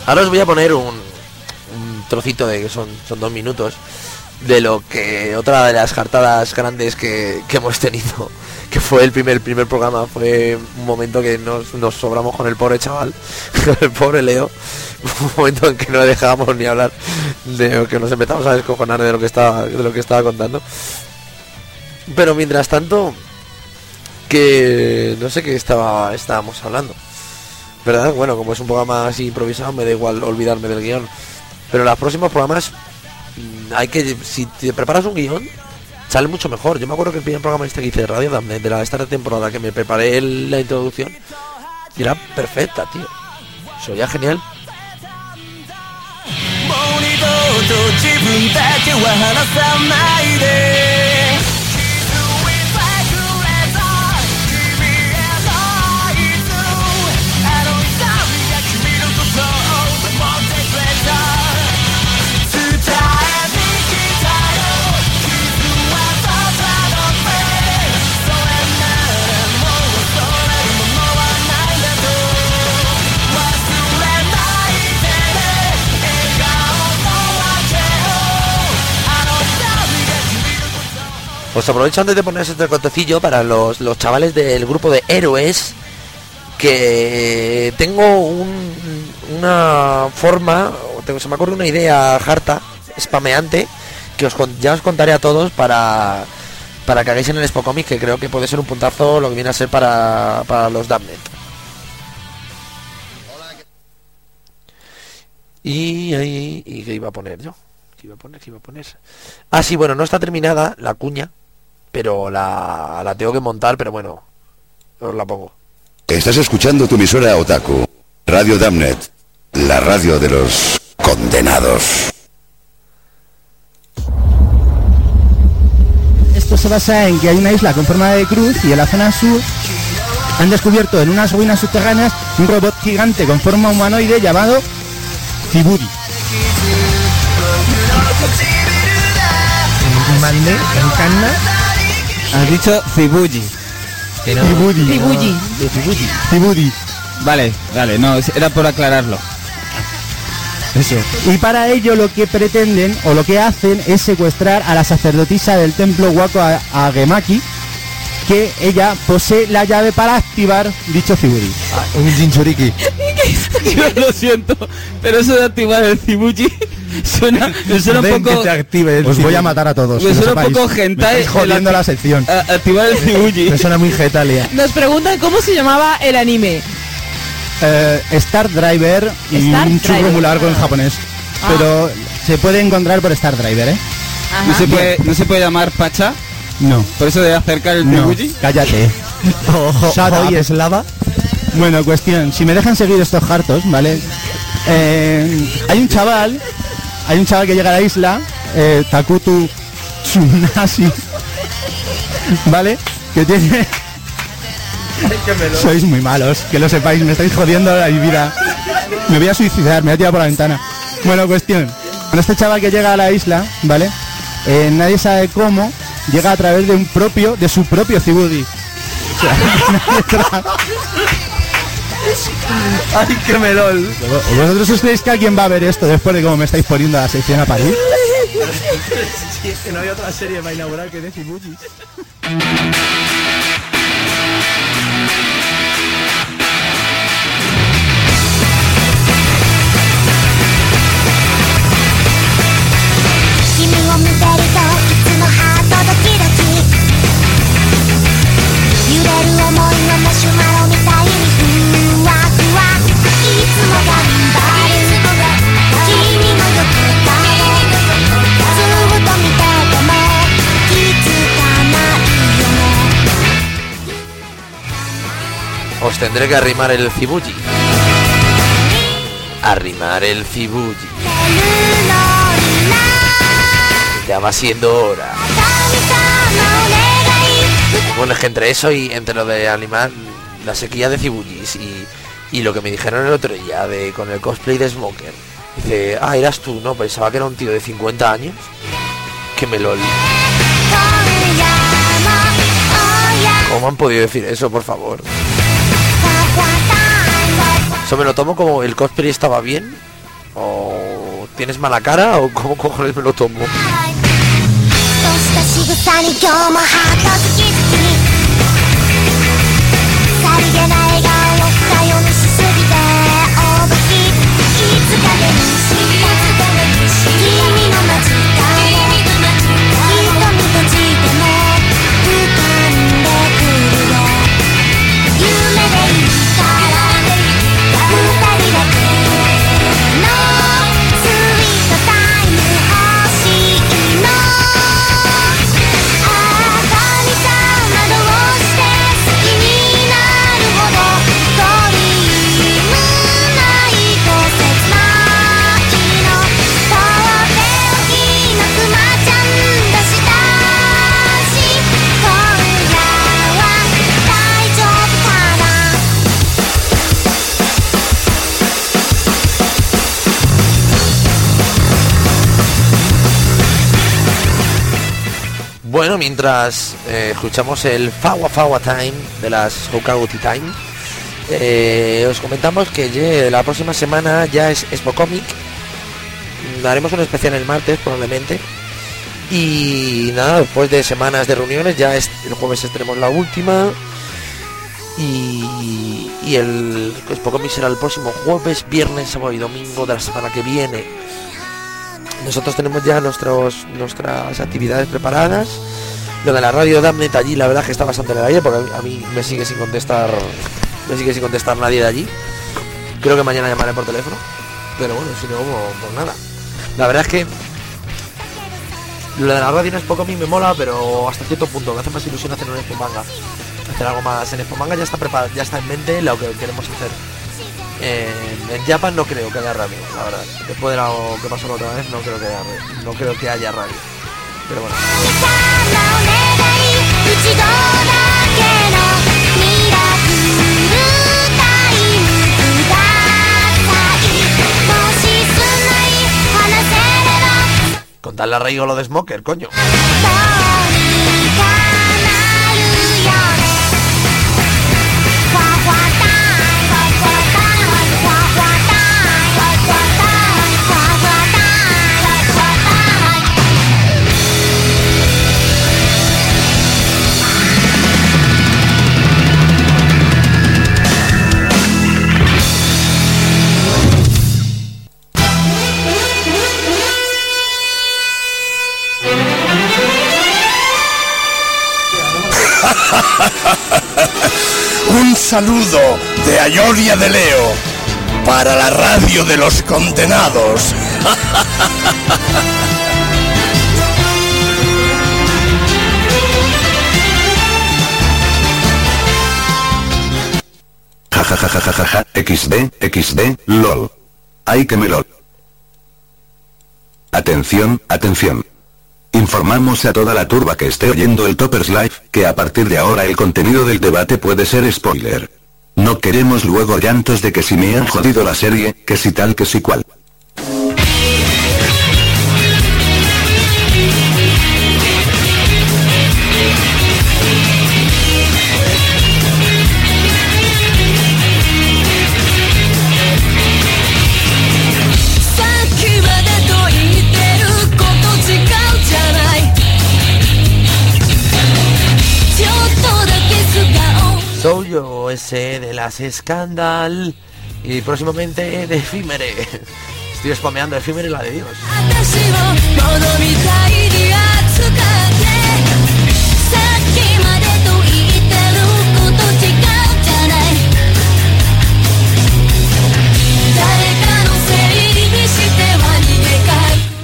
Ahora os voy a poner un, un trocito de que son, son dos minutos de lo que otra de las cartadas grandes que, que hemos tenido, que fue el primer primer programa, fue un momento que nos, nos sobramos con el pobre chaval, con el pobre Leo, un momento en que no dejábamos ni hablar de lo que nos empezamos a descojonar de lo que estaba, de lo que estaba contando. Pero mientras tanto, que no sé qué estaba estábamos hablando. ¿Verdad? Bueno, como es un programa así improvisado, me da igual olvidarme del guion. Pero en los próximos programas hay que, si te preparas un guión, sale mucho mejor. Yo me acuerdo que el primer programa este que hice de radio de de la esta temporada que me preparé el- la introducción y era perfecta, tío. Se oía genial. もう二度と自分だけは離さないで Os aprovecho antes de poner este cortecillo para los, los chavales del grupo de héroes que tengo un- una forma, tengo, se me ocurre una idea harta, spameante, que os, ya os contaré a todos para, para que hagáis en el Expo Comic, que creo que puede ser un puntazo lo que viene a ser para, para los Damnet. Y ahí, ¿y qué iba a poner yo? ¿Qué iba a poner? ¿Qué iba a poner? Ah, sí, bueno, no está terminada la cuña, pero la, la tengo que montar, pero bueno, os la pongo. Estás escuchando tu emisora Otaku, Radio Damnet, la radio de los condenados. Esto se basa en que hay una isla con forma de cruz y en la zona sur han descubierto en unas ruinas subterráneas un robot gigante con forma humanoide llamado Tiburi. Mande, en Canna. Has dicho Cibuji. Tiburi. Tibulli. Tiburi. Vale, vale, no, era por aclararlo. Eso. Y para ello lo que pretenden o lo que hacen es secuestrar a la sacerdotisa del templo Wako a- Agemaki, que ella posee la llave para activar dicho Tiburi. Un Jinchuriki. Yo lo siento, pero eso de activar el Cibuji suena, me suena un poco... que te active el Os voy a matar a todos. Me que suena un poco hentai jodiendo la sección. a- activar el Cibuji. Me suena muy getalia. Nos preguntan cómo se llamaba el anime. Eh, Star Driver y Star un churro Driver. muy largo en japonés. Ah. Pero se puede encontrar por Star Driver, ¿eh? ¿No se, puede, ¿No se puede llamar Pacha? No. Por eso de acercar el No, cállate. Ojo, Shut y eslava. Bueno, cuestión, si me dejan seguir estos hartos, ¿vale? Eh, hay un chaval, hay un chaval que llega a la isla, eh, Takutu Tsunashi, ¿vale? Que tiene... Sois muy malos, que lo sepáis, me estáis jodiendo la vida. Me voy a suicidar, me voy a tirar por la ventana. Bueno, cuestión. Con este chaval que llega a la isla, ¿vale? Eh, nadie sabe cómo, llega a través de un propio, de su propio Cibudi. O sea, Ay, qué melol. ¿Vosotros os creéis que alguien va a ver esto después de cómo me estáis poniendo la sección a? Si es que no hay otra serie para inaugurar que de Cibuji. Os tendré que arrimar el cibuji. Arrimar el cibuji. Ya va siendo hora. Bueno, es que entre eso y entre lo de animar la sequía de cibujis y, y lo que me dijeron el otro día de con el cosplay de Smoker. Dice, ah, eras tú, no, pensaba que era un tío de 50 años. Que me lo... ¿Cómo han podido decir eso, por favor? ¿Eso me lo tomo como el cosplay estaba bien? ¿O tienes mala cara? ¿O cómo cojones me lo tomo? Bueno, mientras eh, escuchamos el Fawa Fawa Time de las Hokago Time, eh, os comentamos que la próxima semana ya es Expo Comic. Haremos un especial el martes probablemente. Y nada, después de semanas de reuniones, ya es- el jueves tenemos la última. Y, y el Expo Comic será el próximo jueves, viernes, sábado y domingo de la semana que viene. Nosotros tenemos ya nuestros, nuestras actividades preparadas. Lo de la radio Damnet allí, la verdad es que está bastante en el aire, porque a mí me sigue sin contestar. Me sigue sin contestar nadie de allí. Creo que mañana llamaré por teléfono. Pero bueno, si no, pues nada. La verdad es que lo de la radio en Expo Comic me mola, pero hasta cierto punto me hace más ilusión hacer un Expo. Hacer algo más en Expo ya está preparado, ya está en mente lo que queremos hacer. En Japan no creo que haya radio, la verdad. Después de lo que pasó la otra vez, no creo que haya. No creo que haya radio. Pero bueno. Contarle a Reigo lo de Smoker, coño. Un saludo de Ayoria de Leo para la radio de los condenados. Ja ja ja ja ja ja ja, XD, XD, LOL. Ay que me lol. Atención, atención. Informamos a toda la turba que esté oyendo el Toppers Live, que a partir de ahora el contenido del debate puede ser spoiler. No queremos luego llantos de que si me han jodido la serie, que si tal que si cual.「De las Scandal y próximamente de Efímere. Estoy spameando Efímere la de Dios.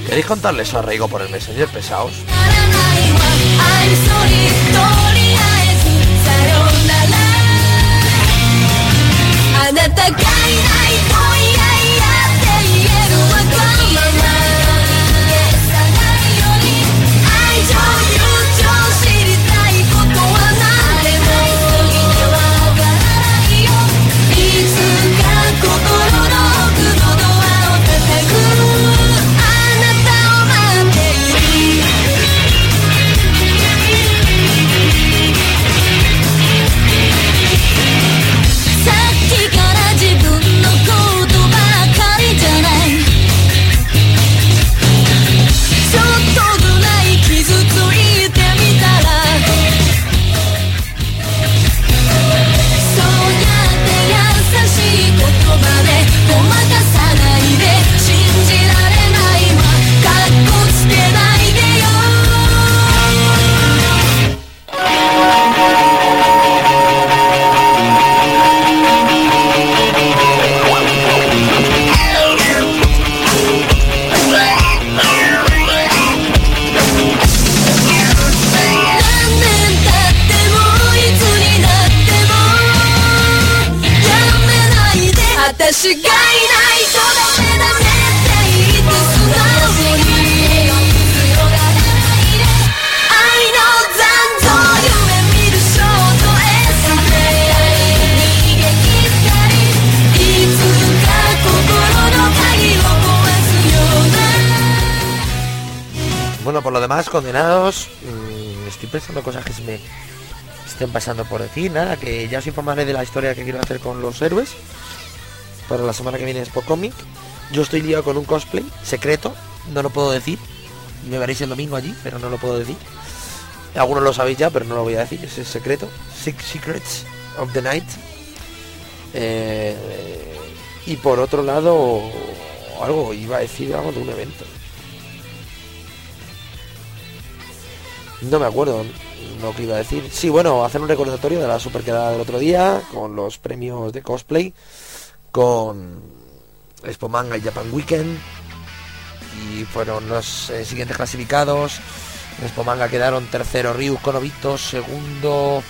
¿Queréis contarles eso a Reigo por el Messenger pesados? あなたがいないと嫌やって言えるわこのまま。逃げさないように愛情 demás, condenados. mm, estoy pensando cosas que se me estén pasando por decir. Nada, que ya os informaré de la historia que quiero hacer con los héroes. Para la semana que viene es por cómic. Yo estoy liado con un cosplay secreto. No lo puedo decir. Me veréis el domingo allí, pero no lo puedo decir. Algunos lo sabéis ya, pero no lo voy a decir. Es el secreto. Six Secrets of the Night. Eh, y por otro lado, algo, iba a decir algo de un evento. No me acuerdo lo que iba a decir. Sí, bueno, hacer un recordatorio de la super quedada del otro día con los premios de cosplay, con Expo Manga y Japan Weekend. Y fueron los eh, siguientes clasificados. En Expo Manga quedaron tercero Ryu con Obito, segundo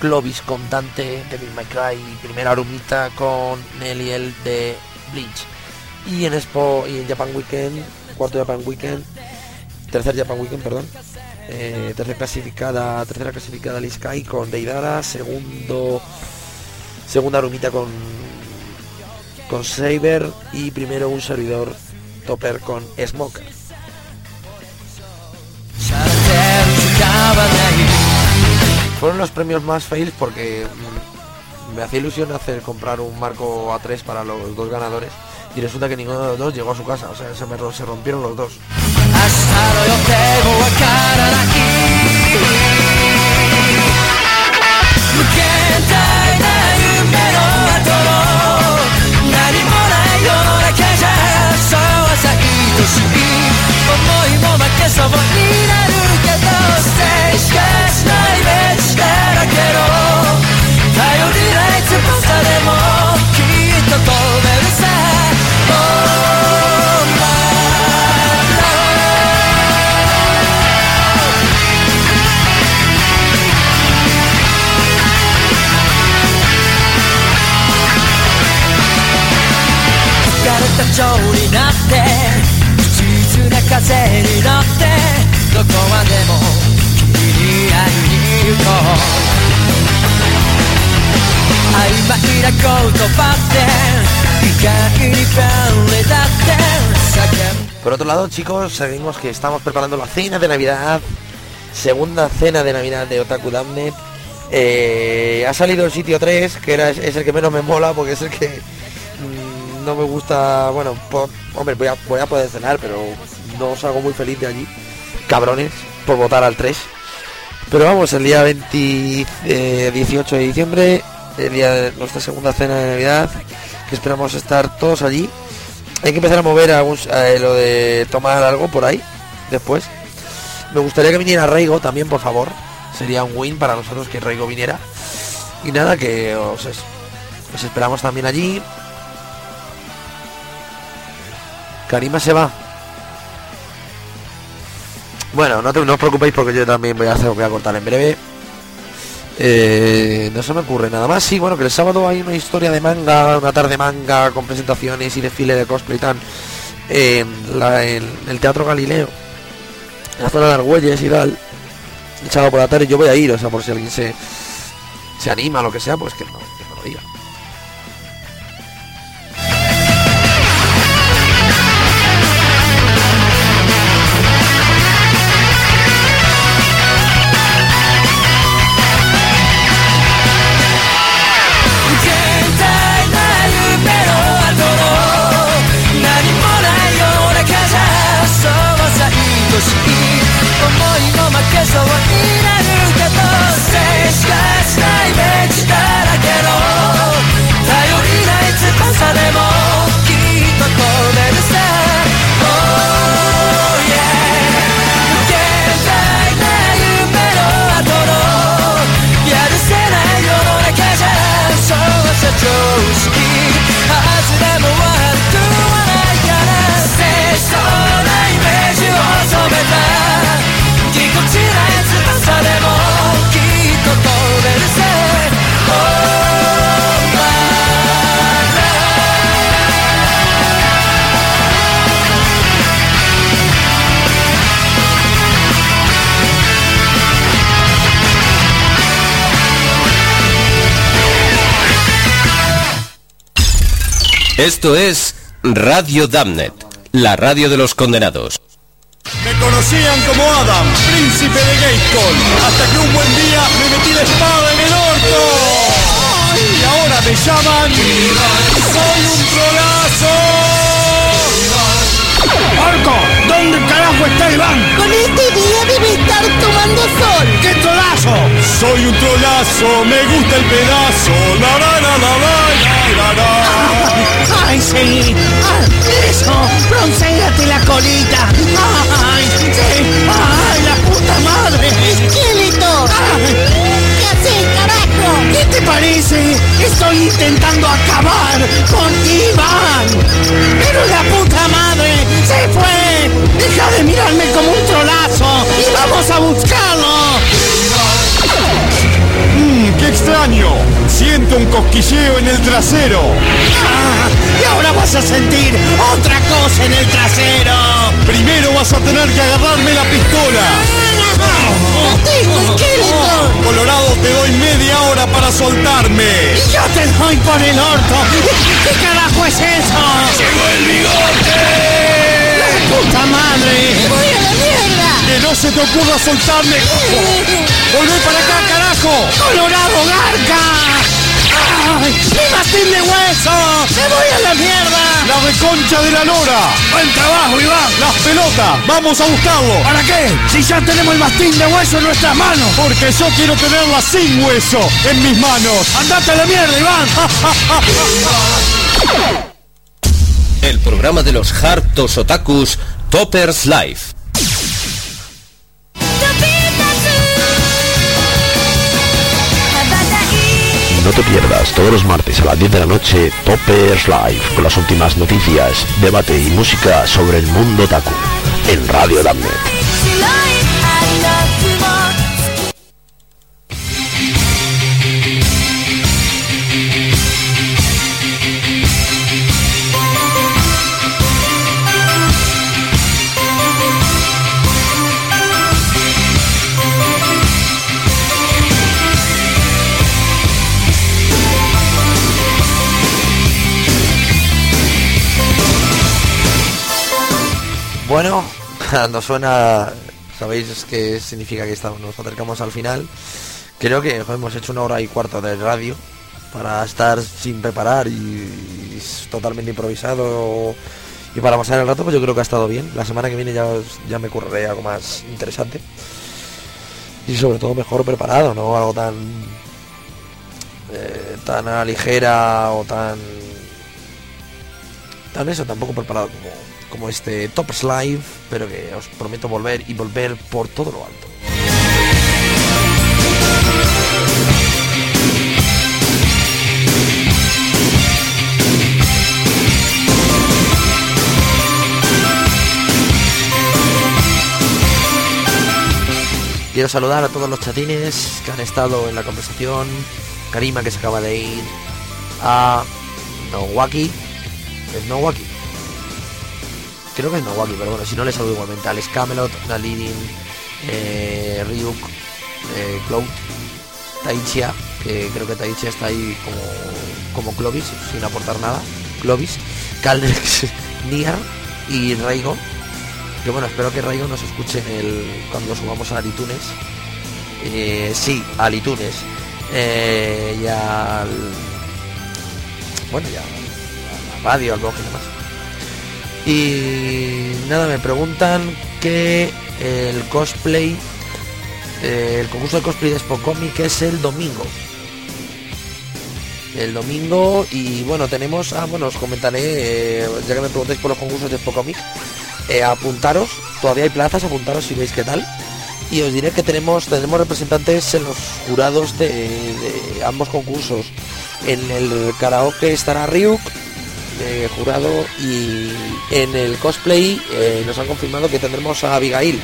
Clovis con Dante, Devil May Cry, y primera Arumita con Neliel de Bleach. Y en Expo y en Japan Weekend, cuarto Japan Weekend, tercer Japan Weekend, perdón. Eh, tercera clasificada, tercera clasificada Liz Kai con Deidara, segundo segunda Arumita con con Saber y primero un servidor Topper con Smoker. Fueron los premios más fails porque mm, me hacía ilusión hacer comprar un marco A3 para los dos ganadores y resulta que ninguno de los dos llegó a su casa, o sea, se, se rompieron los dos. 明日の予定もわからない無限大な夢の後の何もない世の中じゃそうはさ愛しい思いも負けそうになるけど静しかしないイメージだけの頼り た蝶になって静な風に乗ってどこまでも君に会いに行こう」「曖昧な言葉って意外に便利だって叫ん Por otro lado, chicos, sabemos que estamos preparando la cena de Navidad, segunda cena de Navidad de Otaku Damnet. Eh, ha salido el sitio 3, que era, es el que menos me mola porque es el que mm, no me gusta. Bueno, hombre, voy a, voy a poder cenar, pero no salgo muy feliz de allí. Cabrones, por votar al 3. Pero vamos, el día 20, eh, 18 de diciembre, el día de nuestra segunda cena de Navidad, que esperamos estar todos allí. Hay que empezar a mover eh, lo de tomar algo por ahí después. Me gustaría que viniera Reigo también, por favor. Sería un win para nosotros que Reigo viniera. Y nada, que os esperamos también allí. Karima se va. Bueno, no, no os preocupéis porque yo también voy a hacer, voy a cortar en breve. Eh, no se me ocurre nada más. Sí, bueno, que el sábado hay una historia de manga, una tarde manga con presentaciones y desfile de cosplay y tal. En, el Teatro Galileo. En la zona de Argüelles y tal. El por la tarde yo voy a ir, o sea, por si alguien se, se anima lo que sea, pues que no, que me lo diga.「Esto es Radio Damnet, la radio de los condenados. Me conocían como Adam, príncipe de Gatecall, hasta que un buen día me metí la espada en el orto. Y ahora me llaman... ¡Soy un trolazo! ¡Marco! ¿Dónde carajo está Iván? Con este día debe estar tomando sol. ¡Qué trolazo! Soy un trolazo, me gusta el pedazo. La la la la la la la. ¡Ay, sí! Ah, ¡Eso! ¡Broncéate la colita! ¡Ay, sí! ¡Ay, la puta madre! ¡Esqueleto! ¿Qué carajo? ¿Qué te parece? Estoy intentando acabar con Iván. Pero la puta madre se fue. Deja de mirarme como un trolazo y vamos a buscarlo. Extraño. Siento un cosquilleo en el trasero. Ah, y ahora vas a sentir otra cosa en el trasero. Primero vas a tener que agarrarme la pistola. ¡No tengo esqueleto! Colorado, te doy media hora para soltarme. Y yo te doy por el orto. ¿Qué carajo es eso? ¡Llegó el bigote! ¡La puta madre! ¡Voy a la mierda! ¡Que no se te ocurra soltarme! ¡Volvé para acá, carajo! ¡Colorado Garca! ¡Ay! ¡Mi mastín de hueso! ¡Me voy a la mierda! ¡La reconcha de la lora! ¡Buen trabajo, Iván! ¡Las pelotas! ¡Vamos a buscarlo! ¿Para qué? Si ya tenemos el mastín de hueso en nuestras manos. Porque yo quiero tenerla sin hueso en mis manos. ¡Andate a la mierda, Iván! El programa de los hartos otakus Toppers Live. No te pierdas todos los martes a las 10 de la noche Toppers Live con las últimas noticias, debate y música sobre el mundo otaku en Radio Damnet. Cuando suena, sabéis qué significa que estamos, nos acercamos al final. Creo que hemos hecho una hora y cuarto de radio para estar sin preparar y, totalmente improvisado y para pasar el rato, pues yo creo que ha estado bien. La semana que viene ya, ya me curraré algo más interesante y sobre todo mejor preparado, no algo tan eh, tan a ligera o tan tan eso, tampoco preparado como, como este Tops Live, pero que os prometo volver y volver por todo lo alto. Quiero saludar a todos los chatines que han estado en la conversación. Karima que se acaba de ir. A Nowaki. ¿Es Nowaki? Creo que es Nowaki, pero bueno, si no le saludo igualmente. Alex Camelot, Nalidin, eh, Ryuk, eh, Cloud, Taichia, que creo que Taichia está ahí como, como Clovis, sin aportar nada. Clovis, Caldex, Niar y Raigo. Que bueno, espero que Raigo nos escuche en el, cuando subamos a iTunes. Eh, sí, al iTunes. Eh, y al. Bueno, ya. A la radio, al y. Y nada, me preguntan que el cosplay. eh, el concurso de cosplay de Spocomic es el domingo. El domingo y bueno, tenemos. Ah, bueno, os comentaré, eh, ya que me preguntáis por los concursos de Spocomic. Eh, apuntaros, todavía hay plazas, apuntaros si veis qué tal. Y os diré que tenemos, tenemos representantes en los jurados de, de ambos concursos. En el karaoke estará Ryuk, jurado, y en el cosplay eh, nos han confirmado que tendremos a Abigail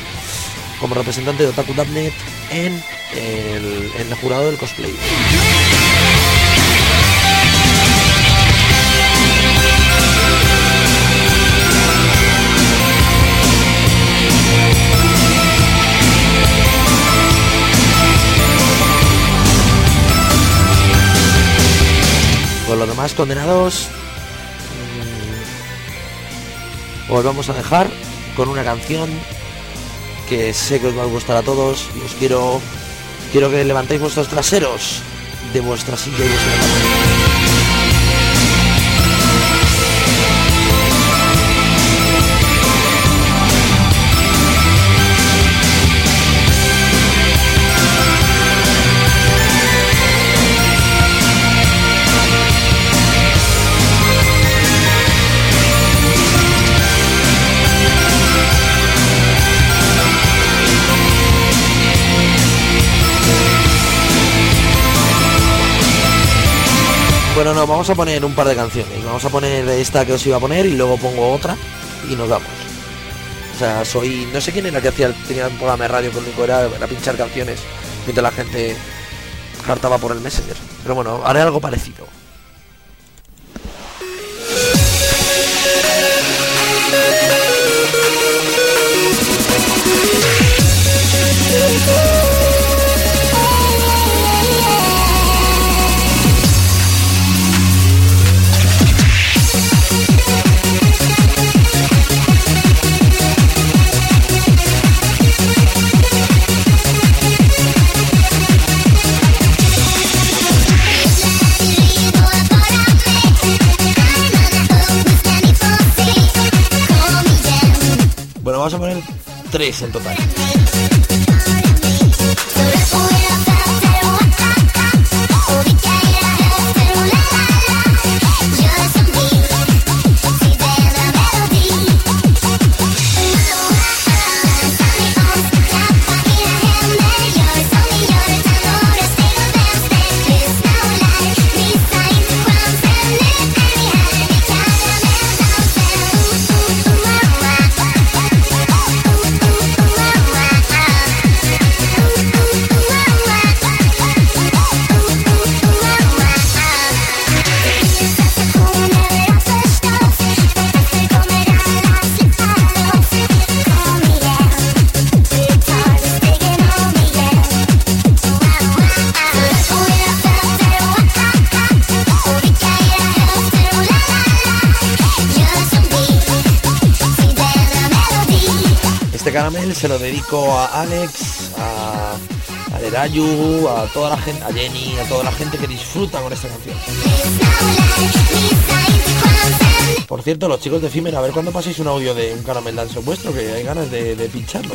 como representante de Otaku Dabnet en el, en el jurado del cosplay. Con los demás condenados, os vamos a dejar con una canción que sé que os va a gustar a todos y os quiero quiero que levantéis vuestros traseros de vuestra silla y Bueno, no, vamos a poner un par de canciones. Vamos a poner esta que os iba a poner y luego pongo otra y nos vamos. O sea, soy. No sé quién era que hacía tenía un programa de radio con era, era pinchar canciones mientras la gente hartaba por el Messenger. Pero bueno, haré algo parecido. Bueno, vamos a poner tres en total. A toda la gente, a Jenny, a toda la gente que disfruta con esta canción. Por cierto, los chicos de Fimer, a ver cuándo paséis un audio de un caramel dance vuestro, que hay ganas de, de pincharlo.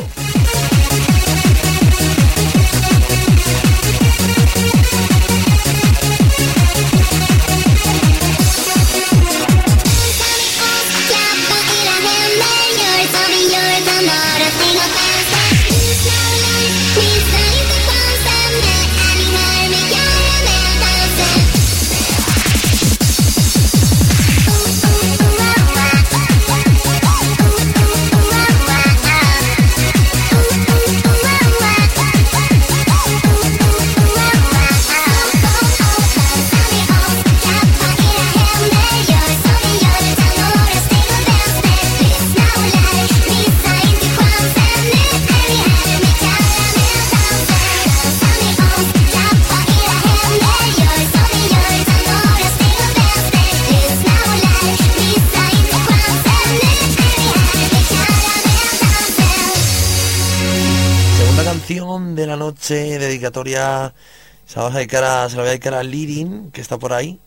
Se la a dedicar a, se la voy a dedicar a Lirin, que está por ahí.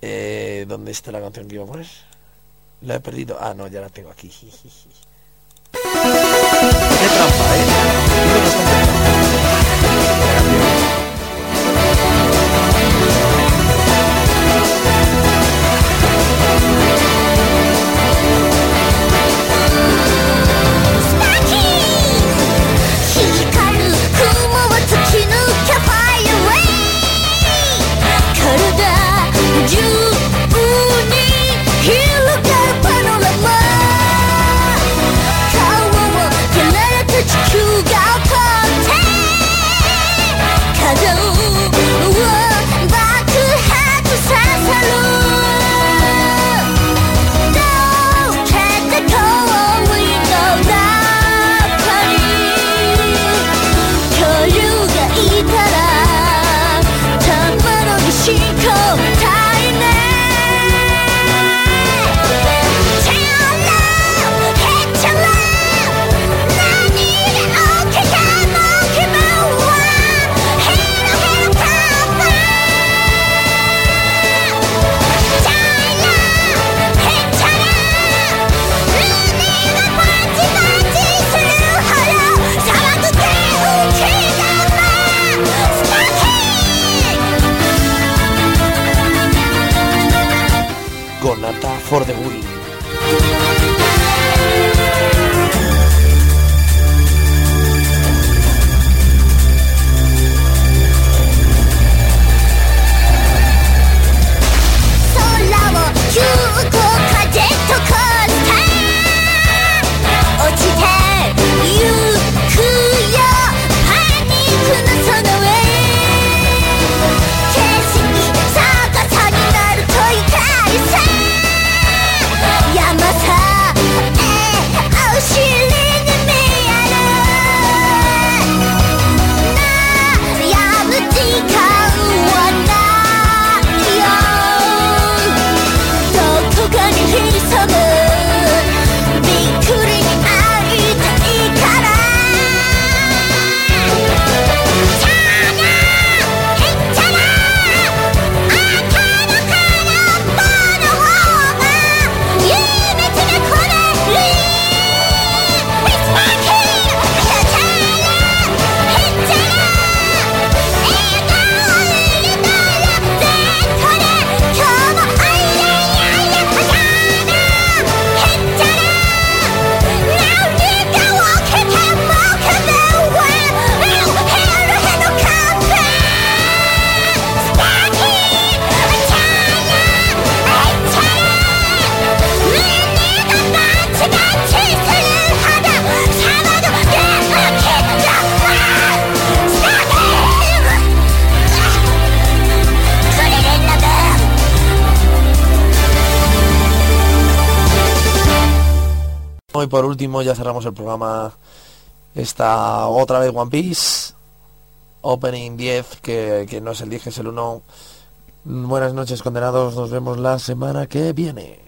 Eh, ¿Dónde está la canción que iba a poner? La he perdido. Ah, no, ya la tengo aquí. último, ya cerramos el programa. Está otra vez One Piece. Opening 10, que, que no es el 10, es el 1. Buenas noches, condenados. Nos vemos la semana que viene.